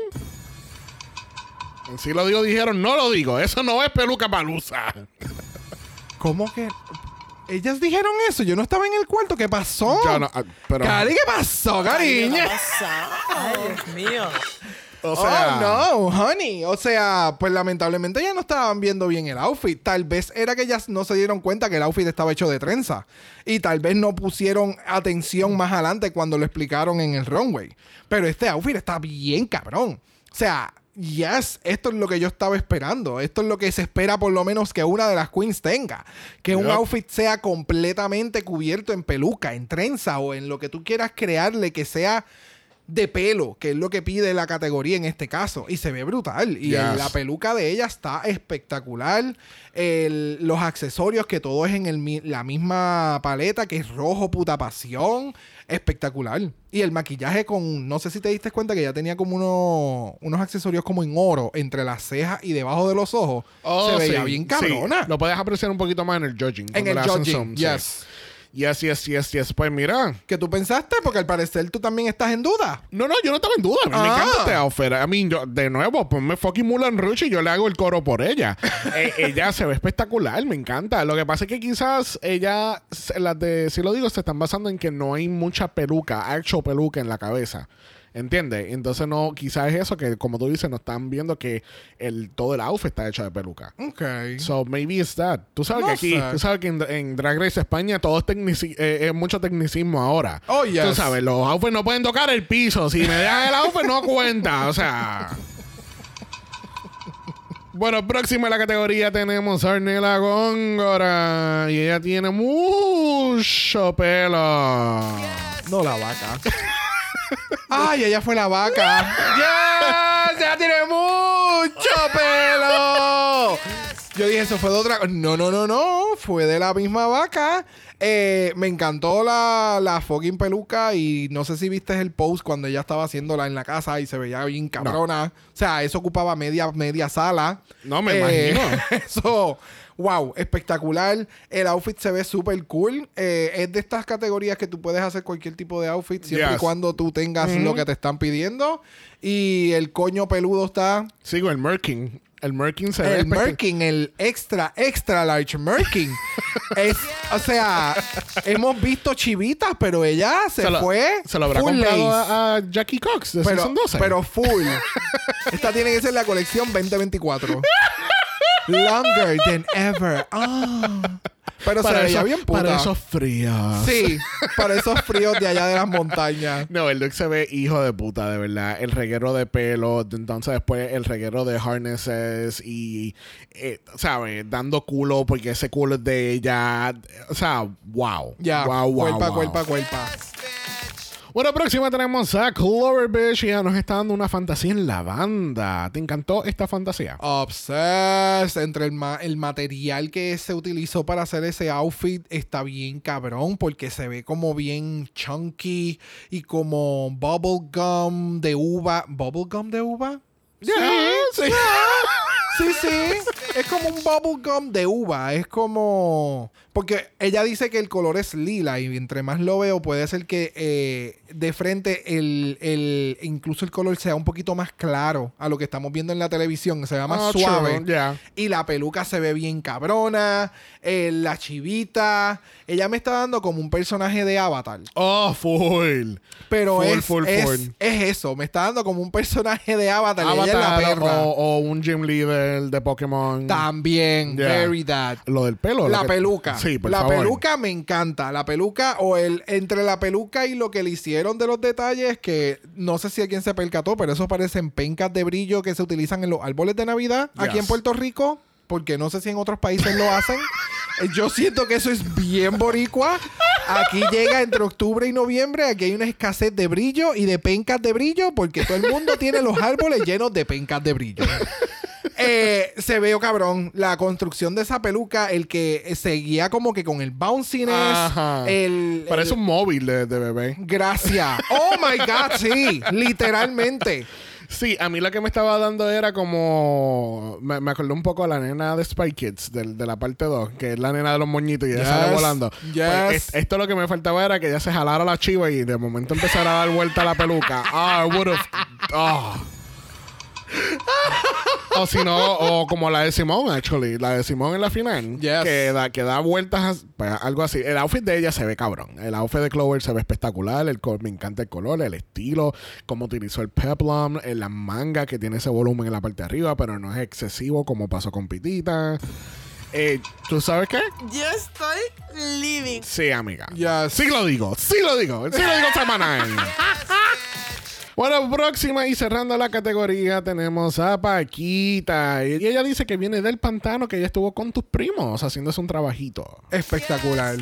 En sí lo digo, dijeron, no lo digo. Eso no es peluca palusa. ¿Cómo que.? Ellas dijeron eso. Yo no estaba en el cuarto. ¿Qué pasó? Yo no, ah, pero, Cari, ¿qué pasó, cariño? Ay, Dios mío. o sea, oh, no, honey. O sea, pues lamentablemente ya no estaban viendo bien el outfit. Tal vez era que ellas no se dieron cuenta que el outfit estaba hecho de trenza. Y tal vez no pusieron atención más adelante cuando lo explicaron en el runway. Pero este outfit está bien cabrón. O sea, yes, esto es lo que yo estaba esperando. Esto es lo que se espera por lo menos que una de las queens tenga. Que un outfit sea completamente cubierto en peluca, en trenza o en lo que tú quieras crearle que sea de pelo, que es lo que pide la categoría en este caso. Y se ve brutal. Y Yes. el- la peluca de ella está espectacular. El- los accesorios, que todo es en el la misma paleta, que es rojo, puta pasión. Espectacular. Y el maquillaje con, no sé si te diste cuenta que ella tenía como uno- unos accesorios como en oro entre las cejas y debajo de los ojos. Oh, se veía sí, bien sí. cabrona. Lo puedes apreciar un poquito más en el judging. En el judging, sí. Yes. Yes, yes, yes. Pues mira. ¿Qué tú pensaste? Porque al parecer tú también estás en duda. No, no, yo no estaba en duda. Mí me Ah. encanta este outfit. I mean, yo, de nuevo, ponme fucking Mulan Rouge y yo le hago el coro por ella. Eh, ella se ve espectacular, me encanta. Lo que pasa es que quizás ella, las de, si lo digo, se están basando en que no hay mucha peluca, actual peluca en la cabeza. ¿Entiendes? Entonces no, quizás es eso que como tú dices, no están viendo que el, todo el outfit está hecho de peluca. Ok. So maybe it's that. Tú sabes No que aquí, sé. tú sabes que en, en Drag Race España todo es, tecnici- eh, es mucho tecnicismo ahora. Oh, yes. Tú sabes, los outfits no pueden tocar el piso. Si me dejan el outfit no cuenta. O sea. Bueno, próxima en la categoría tenemos a Arnela Góngora. Y ella tiene mucho pelo. No la vaca. Ay, ella fue la vaca. ¡Yes! ¡Ella tiene mucho pelo! Yo dije, eso fue de otra. No, no, no, no. Fue de la misma vaca. Eh, me encantó la, la fucking peluca. Y no sé si viste el post cuando ella estaba haciéndola en la casa y se veía bien cabrona. O sea, eso ocupaba media, media sala. No, me Eh, imagino. Eso, wow, espectacular. El outfit se ve súper cool. Eh, es de estas categorías que tú puedes hacer cualquier tipo de outfit siempre y cuando tú tengas lo que te están pidiendo. Y el coño peludo está. Sigo el Merkin. El Merkin se ve El Merkin, el extra, extra large Merkin. es, o sea, hemos visto chivitas, pero ella se, lo, fue. Se lo habrá full comprado a Jackie Cox de pero, Season 12. pero full. Esta tiene que ser la colección 2024. Longer than ever. Ah. Pero se veía bien puta. Para esos fríos. Sí, para esos fríos de allá de las montañas. No, el look se ve hijo de puta, de verdad. El reguero de pelo, entonces después el reguero de harnesses y, eh, ¿sabes? Dando culo porque ese culo es de ella. O sea, wow. Ya, wow, wow, cuerpa, wow. cuerpa, cuerpa. Bueno, próxima tenemos a Clover Beach y ella nos está dando una fantasía en la banda. ¿Te encantó esta fantasía? Obsessed. Entre el, ma- el material que se utilizó para hacer ese outfit está bien cabrón porque se ve como bien chunky y como bubble gum de uva. ¿Bubble gum de uva? Ya, sí. Sí, sí. Es como un bubble gum de uva. Es como. Porque ella dice que el color es lila y entre más lo veo, puede ser que eh, de frente el, el- incluso el color sea un poquito más claro a lo que estamos viendo en la televisión. Se vea más Ah, suave. true. Y la peluca se ve bien cabrona. eh, la chivita. Ella me está dando como un personaje de Avatar. Oh, full. Pero Full, es, full, es, full. es eso. Me está dando como un personaje de Avatar. ella es la Avatar perra. o, o un gym leader de Pokémon. También. Yeah. Very that. Lo del pelo. La que- peluca. Sí, por la favor. peluca me encanta. La peluca o el entre la peluca y lo que le hicieron de los detalles que no sé si alguien se percató, pero eso parecen pencas de brillo que se utilizan en los árboles de Navidad aquí en Puerto Rico, porque no sé si en otros países lo hacen. Yo siento que eso es bien boricua. Aquí llega entre octubre y noviembre. Aquí hay una escasez de brillo y de pencas de brillo porque todo el mundo tiene los árboles llenos de pencas de brillo. Eh, se veo cabrón la construcción de esa peluca, el que seguía como que con el bounciness, Ajá. el, Parece el- un móvil de, de bebé. Gracias. Oh my God, sí, literalmente. Sí, a mí lo que me estaba dando era como. Me, me acordé un poco a la nena de Spy Kids, del- de, la parte 2, que es la nena de los moñitos y ella Yes, sale volando. yes. Pues, es- esto lo que me faltaba era que ella se jalara la chiva y de momento empezara a dar vuelta a la peluca. Ah, I would have. ah. o si no, o como la de Simón, actually. La de Simón en la final. Yes. Que, da, que da vueltas, pues, algo así. El outfit de ella se ve cabrón. El outfit de Clover se ve espectacular. El col- me encanta el color, el estilo, cómo utilizó el peplum, en la manga que tiene ese volumen en la parte de arriba, pero no es excesivo como pasó con Pitita. Eh, ¿Tú sabes qué? Yo estoy living. Sí, amiga. Yes. Sí lo digo, sí lo digo, sí lo digo semanal. Bueno, próxima y cerrando la categoría tenemos a Paquita. Y ella dice que viene del pantano, que ella estuvo con tus primos haciéndose un trabajito. Espectacular.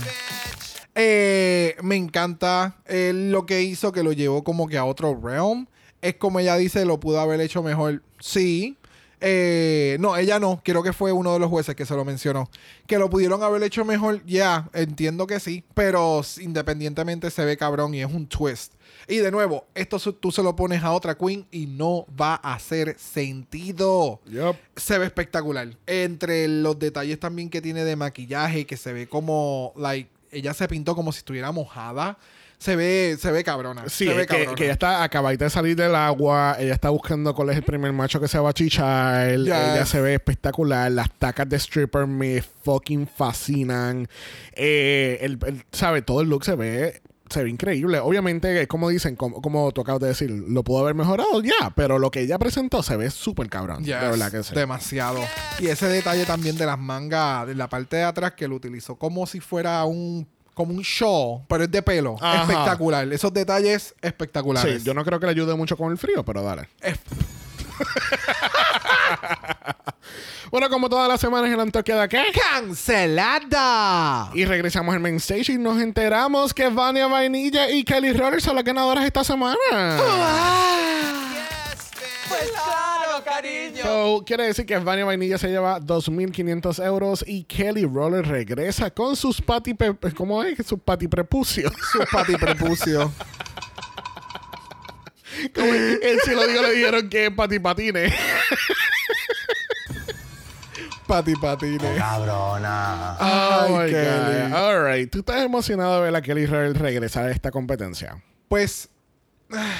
Eh, me encanta eh, lo que hizo, que lo llevó como que a otro realm. Es como ella dice, lo pudo haber hecho mejor. Sí. Eh, no, ella no. Creo que fue uno de los jueces que se lo mencionó. Que lo pudieron haber hecho mejor. Ya, entiendo que sí. Pero independientemente se ve cabrón y es un twist. Y de nuevo, esto tú se lo pones a otra queen y no va a hacer sentido se ve espectacular. Entre los detalles también que tiene de maquillaje, que se ve como, like, ella se pintó como si estuviera mojada. Se ve, se ve cabrona. Sí, se ve que, cabrona. que ella está acabadita de salir del agua. Ella está buscando cuál es el primer macho que se va a chichar. Yes. Ella se ve espectacular. Las tacas de stripper me fucking fascinan. Eh, el, el- ¿Sabe? Todo el look se ve. Se ve increíble. Obviamente, como dicen, como, como tú acabas de decir, lo pudo haber mejorado ya, pero lo que ella presentó se ve súper cabrón. Yes, de verdad que sí. Demasiado. Y ese detalle también de las mangas, de la parte de atrás, que lo utilizó como si fuera un como un show, pero es de pelo. Ajá. Espectacular. Esos detalles espectaculares. Sí, yo no creo que le ayude mucho con el frío, pero dale. Es- Bueno, como todas las semanas, el Antonio queda ¿qué? ¡Cancelada! Y regresamos al main stage y nos enteramos que Vania Vainilla y Kelly Roller son las ganadoras esta semana. Pues claro, cariño. So, quiere decir que Vania Vainilla se lleva 2.500 euros y Kelly Roller regresa con sus pati... pe- ¿Cómo es? Sus pati prepucios. Su pati prepucio. Como él si lo digo le dijeron que es pati patines. Pati patine. Cabrona. Ay, Oh my Kelly. God. All right. ¿Tú estás emocionado de ver a Kelly Roller regresar a esta competencia? Pues ah,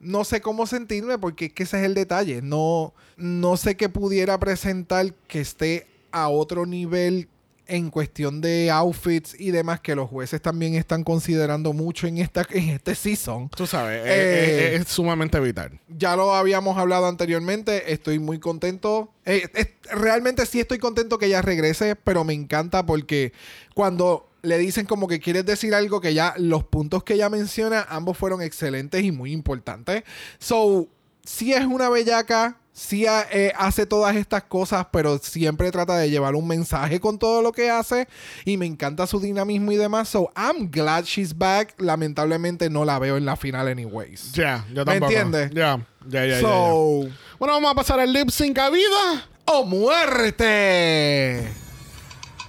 no sé cómo sentirme porque es que ese es el detalle. No, no sé qué pudiera presentar que esté a otro nivel en cuestión de outfits y demás que los jueces también están considerando mucho en, esta, en este season. Tú sabes, es- Eh, es, es sumamente vital. Ya lo habíamos hablado anteriormente, estoy muy contento. Eh, es- realmente sí estoy contento que ella regrese, pero me encanta porque cuando le dicen como que quieres decir algo que ya los puntos que ella menciona, ambos fueron excelentes y muy importantes. So, sí es una bellaca, sí ha- eh, hace todas estas cosas, pero siempre trata de llevar un mensaje con todo lo que hace y me encanta su dinamismo y demás. So, I'm glad she's back. Lamentablemente no la veo en la final anyways. Ya, yo ¿Me tampoco. entiendes? Ya, ya, ya. So, Bueno, vamos a pasar al lip sync a vida. ¡Oh, muerte!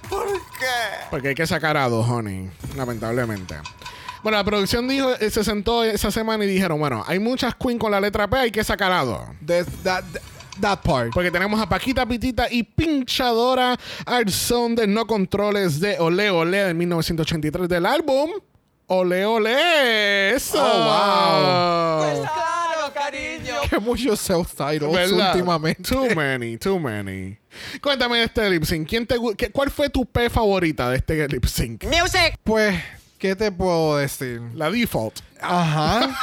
¿Por qué? Porque hay que sacar a dos, honey. Lamentablemente. Bueno, la producción dijo, eh, se sentó esa semana y dijeron, bueno, hay muchas queen con la letra P, hay que sacar a dos. That, that part. Porque tenemos a Paquita Pitita y Pinchadora al son de No Controles de Ole Ole de 1983 del álbum Ole Ole. Eso. Oh, Pues claro, cariño. Que muchos self-titles últimamente. Too many, too many. Cuéntame de este lip sync. ¿Quién te, qué- ¿Cuál fue tu P favorita de este lip sync? Music. Pues, ¿qué te puedo decir? La default. Ajá.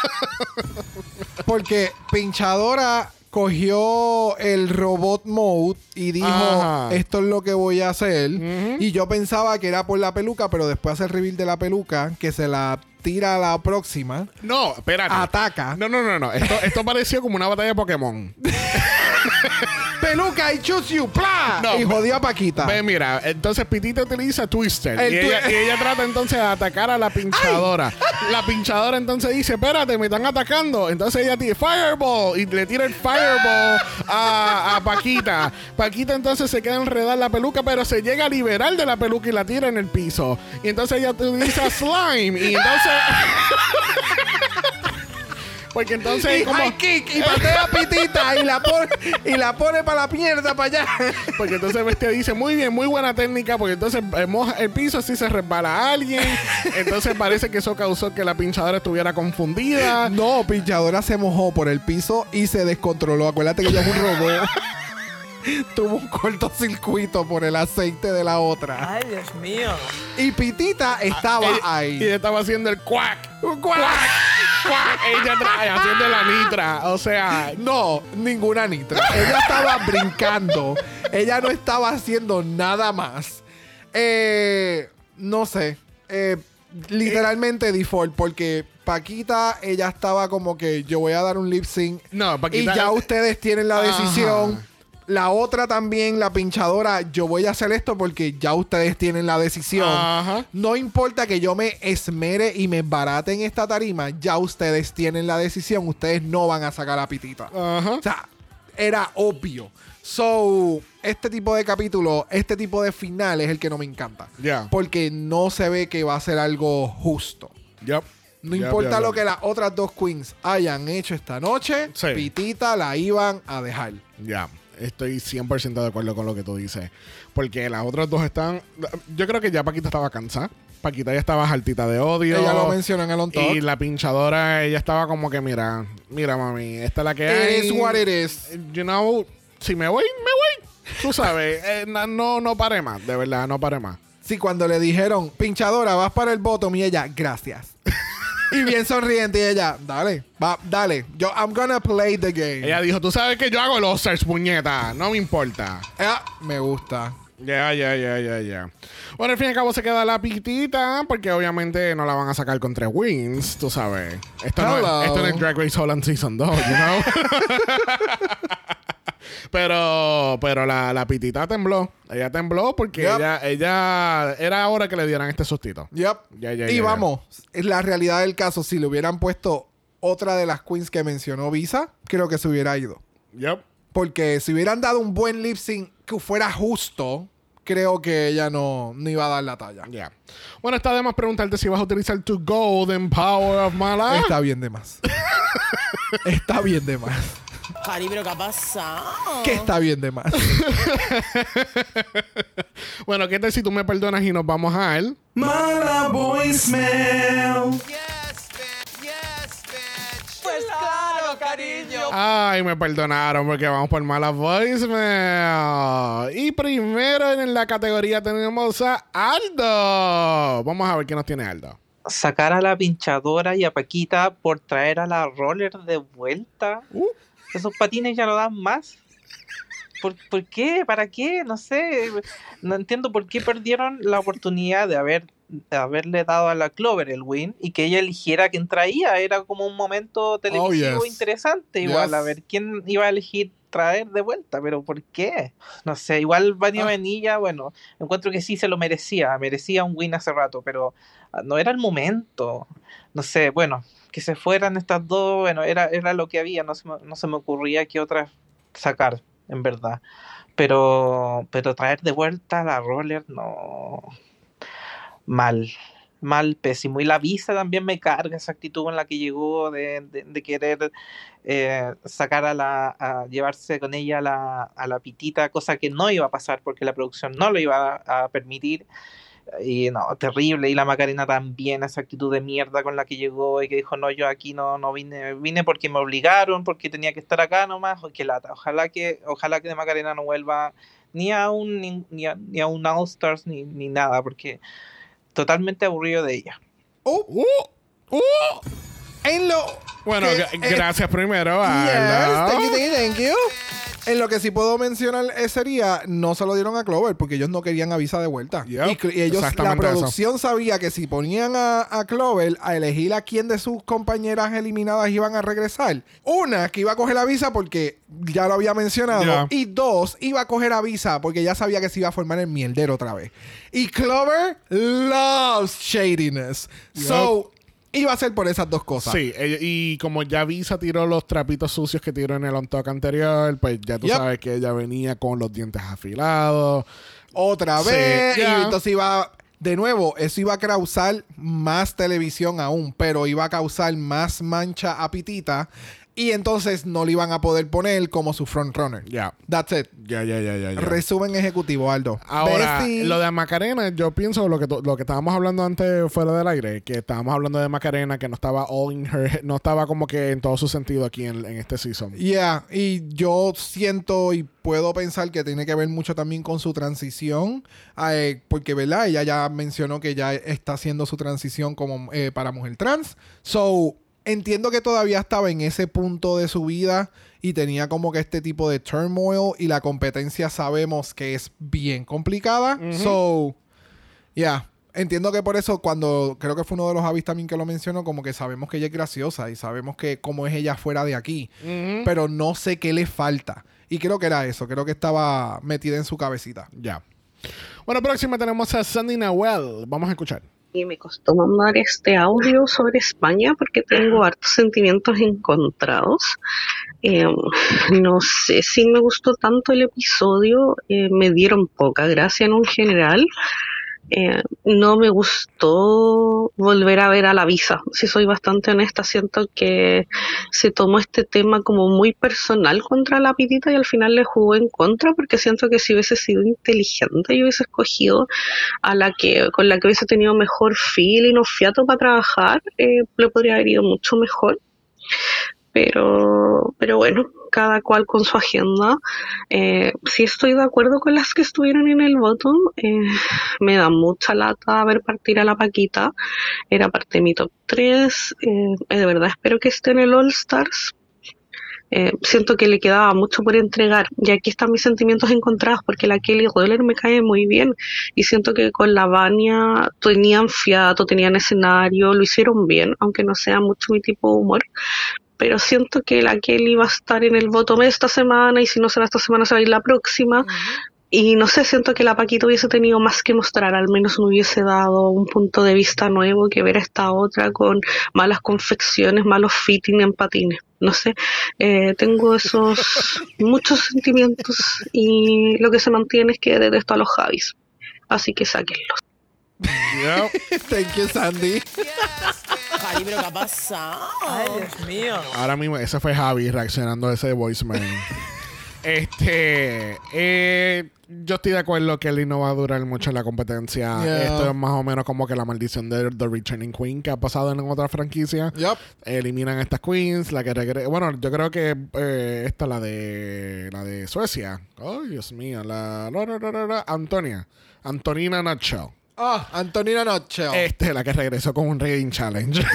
Porque Pinchadora cogió el robot mode y dijo, Ajá. esto es lo que voy a hacer. Y yo pensaba que era por la peluca, pero después hace el reveal de la peluca, que se la tira a la próxima, No, espérate. ataca. No, no, no, no. Esto, esto pareció como una batalla de Pokémon. ¡Peluca y choose you! ¡Pla! No, y jodió a Paquita. Ve, mira, entonces Pitita utiliza Twister. El y, ella, twi- y ella trata entonces de atacar a la pinchadora. La pinchadora entonces dice, espérate, me están atacando. Entonces ella tira Fireball y le tira el Fireball a, a Paquita. Paquita entonces se queda enredada en la peluca, pero se llega a liberar de la peluca y la tira en el piso. Y entonces ella utiliza Slime. Y entonces... Porque entonces y como... high kick y patea a Pitita y la pone y la pone para la mierda para allá. Porque entonces Bestia dice, muy bien, muy buena técnica, porque entonces eh, moja el piso así se resbala a alguien. Entonces parece que eso causó que la pinchadora estuviera confundida. No, Pinchadora se mojó por el piso y se descontroló. Acuérdate que ella es un robot. Tuvo un cortocircuito por el aceite de la otra. Ay, Dios mío. Y Pitita estaba Ella- ahí. Y estaba haciendo el cuac. Cuac. Cuac. Ella tra- haciendo la nitra. O sea, No, ninguna nitra. Ella estaba brincando. Ella no estaba haciendo nada más. Eh, no sé. Eh, literalmente default, porque Paquita, ella estaba como que yo voy a dar un lip sync. No, Paquita- Y ya ustedes tienen la Ajá. decisión. La otra también, la pinchadora, yo voy a hacer esto porque ya ustedes tienen la decisión. Ajá. No importa que yo me esmere y me barate en esta tarima, ya ustedes tienen la decisión. Ustedes no van a sacar a Pitita. Ajá. O sea, era obvio. So, este tipo de capítulo, este tipo de final es el que no me encanta. Ya. Porque no se ve que va a ser algo justo. Yup. No importa lo que las otras dos queens hayan hecho esta noche, Sí. Pitita la iban a dejar. Ya, estoy 100% de acuerdo con lo que tú dices. Porque las otras dos están. Yo creo que ya Paquita estaba cansada. Paquita ya estaba altita de odio. Ella lo mencionó en el on. Y la pinchadora, ella estaba como que, mira, mira, mami, esta es la que hay. It is what it is. You know, si me voy, me voy. Tú sabes, eh, no, no paré más, de verdad, no paré más. Sí, cuando le dijeron, pinchadora, vas para el bottom, y ella, gracias. Y bien sonriente, y ella, dale, va, dale. Yo, I'm gonna play the game. Ella dijo, tú sabes que yo hago los Oscars, puñeta, no me importa. Me gusta. Ya, ya, ya, ya, ya. Bueno, al fin y al cabo se queda la pitita, porque obviamente no la van a sacar con tres wins, tú sabes. Esto, no, es- esto no es Drag Race Holland Season 2, you know? pero pero la, la pitita tembló. Ella tembló porque Yep. ella, ella era hora que le dieran este sustito. Yep. Ya, ya, y ya, vamos, es la realidad del caso, si le hubieran puesto otra de las queens que mencionó Visa, creo que se hubiera ido. Yep. Porque si hubieran dado un buen lip sync que fuera justo, creo que ella no, no iba a dar la talla. Ya. Bueno, está de más preguntarte si vas a utilizar tu Golden Power of My Life. Está bien de más. está bien de más. Cari, pero ¿qué ha pasado? Que está bien de más. Bueno, ¿qué tal si tú me perdonas y nos vamos a él? Mala voicemail. Pues claro, cariño. Ay, me perdonaron porque vamos por malas voicemail. Y primero en la categoría tenemos a Aldo. Vamos a ver qué nos tiene Aldo. sacar a la pinchadora y a Paquita por traer a la roller de vuelta. Uh. Esos patines ya no dan más. ¿Por, por qué? ¿Para qué? No sé. No entiendo por qué perdieron la oportunidad de haber de haberle dado a la Clover el win y que ella eligiera quién traía. Era como un momento televisivo Oh, yes. interesante, igual, Yes. a ver quién iba a elegir traer de vuelta, pero ¿por qué? No sé, igual Vania Ah. Bueno, encuentro que sí se lo merecía, merecía un win hace rato, pero ah, no era el momento. No sé, bueno, que se fueran estas dos, bueno, era, era lo que había, no se, me, no se me ocurría qué otras sacar, en verdad. Pero, pero traer de vuelta a la roller, no. Mal, mal, pésimo. Y la visa también me carga esa actitud en la que llegó de, de- querer eh, sacar a la, llevarse con ella a la, a la pitita, cosa que no iba a pasar porque la producción no lo iba a permitir. Y no, terrible. Y la Macarena también, esa actitud de mierda con la que llegó y que dijo, no, yo aquí no, no vine, vine porque me obligaron, porque tenía que estar acá nomás. Oh, qué lata. Ojalá que, ojalá que de Macarena no vuelva ni a un, ni, ni a, ni a un All Stars ni, ni nada, porque totalmente aburrido de ella. Oh, Uh, uh. en lo. Bueno, que- gra- eh, gracias primero, Yes, Aldo. thank you, thank you, thank you. En lo que sí puedo mencionar eh, sería, no se lo dieron a Clover porque ellos no querían a Visa de vuelta. Yep, y, y ellos, la eso. producción sabía que si ponían a, a Clover a elegir a quién de sus compañeras eliminadas iban a regresar, una que iba a coger a Visa porque ya lo había mencionado, y dos, iba a coger a Visa porque ya sabía que se iba a formar el mierdero otra vez. Y Clover loves shadiness. So, iba a ser por esas dos cosas. Sí, ella- y como ya Visa tiró los trapitos sucios que tiró en el on talk anterior, pues ya tú Yep. sabes que ella venía con los dientes afilados. otra Sí, vez. Y entonces iba. De nuevo, eso iba a causar más televisión aún, pero iba a causar más mancha a Pitita. Y entonces no le iban a poder poner como su frontrunner. Ya, That's it. ya, ya, ya, ya. Resumen ejecutivo, Aldo. Ahora, Bessie. lo de Macarena, yo pienso lo que lo que estábamos hablando antes fuera del aire, que estábamos hablando de Macarena, que no estaba all in her, no estaba como que en todo su sentido aquí en, en este season. Yeah, y yo siento y puedo pensar que tiene que ver mucho también con su transición, eh, porque, ¿verdad? Ella ya mencionó que ya está haciendo su transición como eh, para mujer trans. So, entiendo que todavía estaba en ese punto de su vida y tenía como que este tipo de turmoil y la competencia sabemos que es bien complicada. So, yeah. Entiendo que por eso cuando creo que fue uno de los avis también que lo mencionó, como que sabemos que ella es graciosa y sabemos que cómo es ella fuera de aquí pero no sé qué le falta. Y creo que era eso, creo que estaba metida en su cabecita. Ya. Bueno, próxima tenemos a Sandy Nahuel. Vamos a escuchar. Y me costó mandar este audio sobre España porque tengo hartos sentimientos encontrados. Eh, no sé si me gustó tanto el episodio, eh, me dieron poca gracia en un general. Eh, no me gustó volver a ver a la visa. Si soy bastante honesta, siento que se tomó este tema como muy personal contra la pitita y al final le jugó en contra porque siento que si hubiese sido inteligente y hubiese escogido a la que con la que hubiese tenido mejor feeling o fiato para trabajar, eh, le podría haber ido mucho mejor. Pero, pero bueno, cada cual con su agenda. Eh, sí estoy de acuerdo con las que estuvieron en el bottom. Eh, me da mucha lata ver partir a la Paquita. Era parte de mi top 3. Eh, de verdad espero que esté en el All Stars. Eh, siento que le quedaba mucho por entregar y aquí están mis sentimientos encontrados porque la Kelly Roller me cae muy bien y siento que con la Vania tenían fiato, tenían escenario, lo hicieron bien, aunque no sea mucho mi tipo de humor. Pero siento que la Kelly va a estar en el bottom esta semana y si no será esta semana será la próxima. Y no sé, siento que la Paquita hubiese tenido más que mostrar, al menos me hubiese dado un punto de vista nuevo que ver a esta otra con malas confecciones, malos fitting en patines. No sé, eh, tengo esos muchos sentimientos y lo que se mantiene es que detesto a los Javis. Así que sáquenlos. Yep. Thank you, Sandy. Javi, pero ¿qué ha pasado? Ay, Dios mío. Ahora mismo, ese fue Javi reaccionando a ese voicemail. Este, eh, yo estoy de acuerdo que Ellie no va a durar mucho en la competencia. Yeah. Esto es más o menos como que la maldición de The Returning Queen que ha pasado en otra franquicia. Eliminan a estas queens, la que regresa. Bueno, yo creo que eh, esta la de la de Suecia. Oh, Dios mío, la, la, la, la, la, la, Antonia, Antonina Nutshell. Ah, Antonina Noche. Este, la que regresó con un Reading Challenge.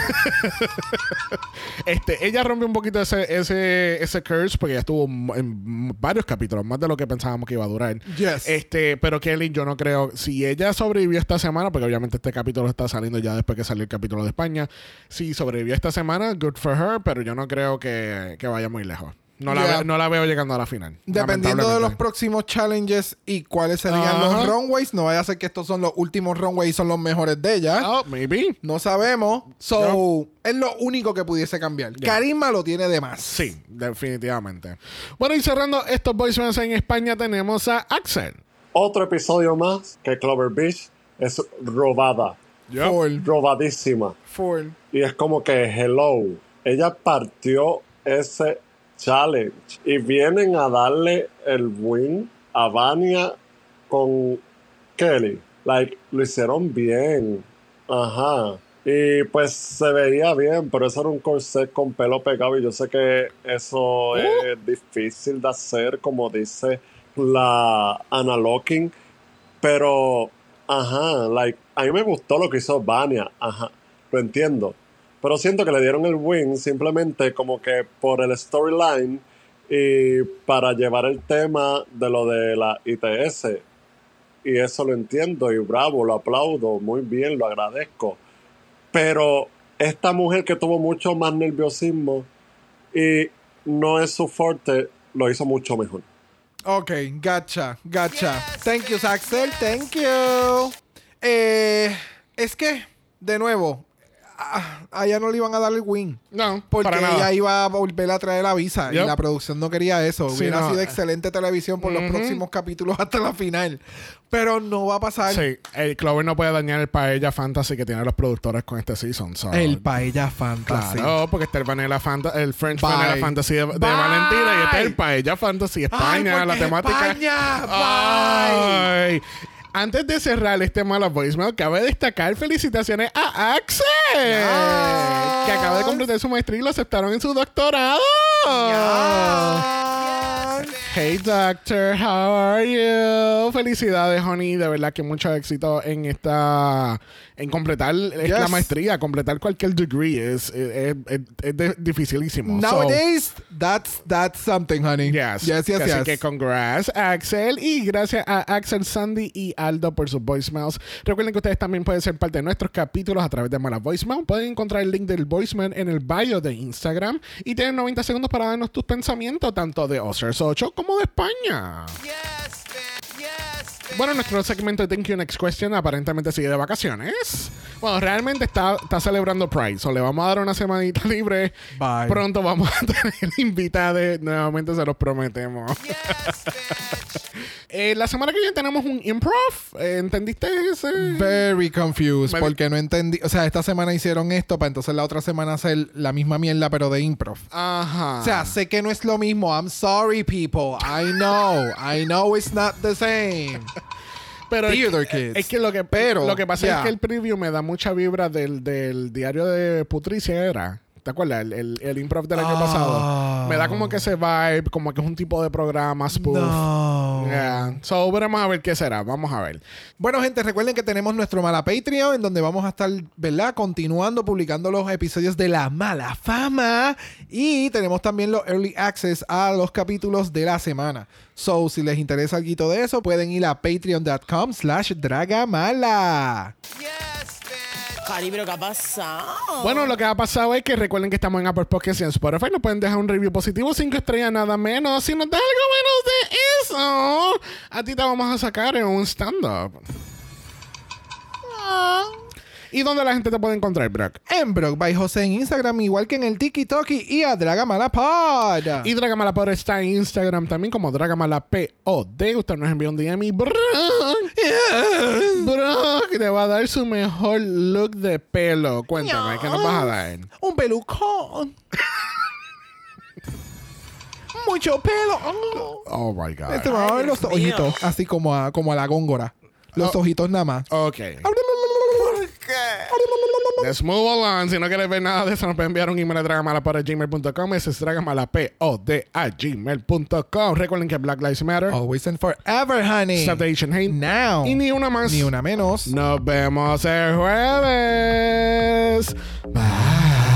este, ella rompe un poquito ese, ese, ese curse porque ya estuvo en varios capítulos, más de lo que pensábamos que iba a durar. Yes. Este, pero Kelly, yo no creo. Si ella sobrevivió esta semana, porque obviamente este capítulo está saliendo ya después que salió el capítulo de España. Si sobrevivió esta semana, good for her, pero yo no creo que, que vaya muy lejos. No, la Yeah. veo, no la veo llegando a la final. Dependiendo de los próximos challenges y cuáles serían los runways, no vaya a ser que estos son los últimos runways y son los mejores de ella. Oh, maybe. No sabemos. So, es lo único que pudiese cambiar. Ya. Carisma lo tiene de más. Sí, definitivamente. Bueno, y cerrando estos voicemails en España, tenemos a Axel. Otro episodio más que Clover Beach es robada, Full. robadísima. Full. Y es como que, hello, ella partió ese challenge y vienen a darle el win a Vania con Kelly. Like, lo hicieron bien. Ajá. Y pues se veía bien, pero eso era un corset con pelo pegado y yo sé que eso es difícil de hacer, como dice la Anna Locking. Pero, ajá, like, a mí me gustó lo que hizo Vania, ajá, lo entiendo. Pero siento que le dieron el win simplemente como que por el storyline y para llevar el tema de lo de la ITS. Y eso lo entiendo y bravo, lo aplaudo, muy bien, lo agradezco. Pero esta mujer que tuvo mucho más nerviosismo y no es su fuerte, lo hizo mucho mejor. Ok, gotcha, gotcha. Thank you, Axel. Thank you. Eh, es que, de nuevo, a, a ella no le iban a dar el win. No, Porque para nada. ella iba a volver a traer la visa y la producción no quería eso. Sí, Hubiera no. sido excelente televisión por los próximos capítulos hasta la final. Pero no va a pasar. Sí, el Clover no puede dañar el Paella Fantasy que tienen los productores con este season. so- El Paella Fantasy. Claro, porque está el Vanilla Fanta- el French Bye. Vanilla Fantasy de, de Bye. Valentina y este es el Paella Fantasy España, Ay, la temática. España, Ay. Antes de cerrar este mala voicemail, cabe destacar felicitaciones a Axel, que acaba de completar su maestría y lo aceptaron en su doctorado. Hey doctor, how are you? Felicidades, honey. De verdad que mucho éxito en esta, en completar Yes. maestría, completar cualquier degree es, es, es- dificilísimo. So, Nowadays, that's, that's something, honey. Yes. Yes, yes, Así yes. que congrats, Axel. Y gracias a Axel, Sandy y Aldo por sus voicemails. Recuerden que ustedes también pueden ser parte de nuestros capítulos a través de Mala Voicemail. Pueden encontrar el link del voicemail en el bio de Instagram. Y tienen 90 segundos para darnos tus pensamientos, tanto de Oscars 8 como de España. Bueno, nuestro segmento de Thank You Next Question aparentemente sigue de vacaciones. Bueno, realmente está, está celebrando Pride. So le vamos a dar una semanita libre. Bye. Pronto vamos a tener invitados. Nuevamente se los prometemos. Eh, la semana que viene tenemos un improv. Eh, ¿Entendiste ese? Very confused Me- porque no entendí. O sea, esta semana hicieron esto para entonces la otra semana hacer la misma mierda, pero de improv. Ajá. O sea, sé que no es lo mismo. I'm sorry, people. I know. I know it's not the same. Pero es, Theater que- Kids. es que lo que, Pero, lo que pasa yeah. es que el preview me da mucha vibra del, del diario de Putricia, ¿era? ¿Te acuerdas? El, el, el improv del año Ah. pasado. Me da como que ese vibe, como que es un tipo de programa spoof. No. Yeah. So, veremos a ver qué será. Vamos a ver. Bueno, gente, recuerden que tenemos nuestro Mala Patreon, en donde vamos a estar, ¿verdad? Continuando publicando los episodios de La Mala Fama. Y tenemos también los Early Access a los capítulos de la semana. So, si les interesa algo de eso, pueden ir a patreon.com slash dragamala. Cari, pero ¿qué ha pasado? Bueno, lo que ha pasado es que recuerden que estamos en Apple Podcasts y en Spotify. Nos pueden dejar un review positivo, cinco estrellas, nada menos. Si nos da algo menos de eso, a ti te vamos a sacar en un stand-up. Ah. ¿Y dónde la gente te puede encontrar, Brock? En Brock by José en Instagram, igual que en el TikTok y a Dragamala Pod. Y Dragamalapod está en Instagram también como Dragamalapod. Usted nos envió un DM y Brock, Brock te va a dar su mejor look de pelo. Cuéntame, ¿qué nos vas a dar? Un pelucón. mucho pelo. Oh. Oh my God. Este va a ver los mío. ojitos, así como a, como a la góngora. Los Oh. ojitos nada más. Ok. Let's move along. Si no quieres ver nada de eso, nos pueden enviar un email a dragamalapod@gmail.com. Ese es dragamalapod a gmail.com. Recuerden que Black Lives Matter. Always and forever, honey. Stop the Asian hate. Now. Y ni una más. Ni una menos. Nos vemos el jueves. Bye.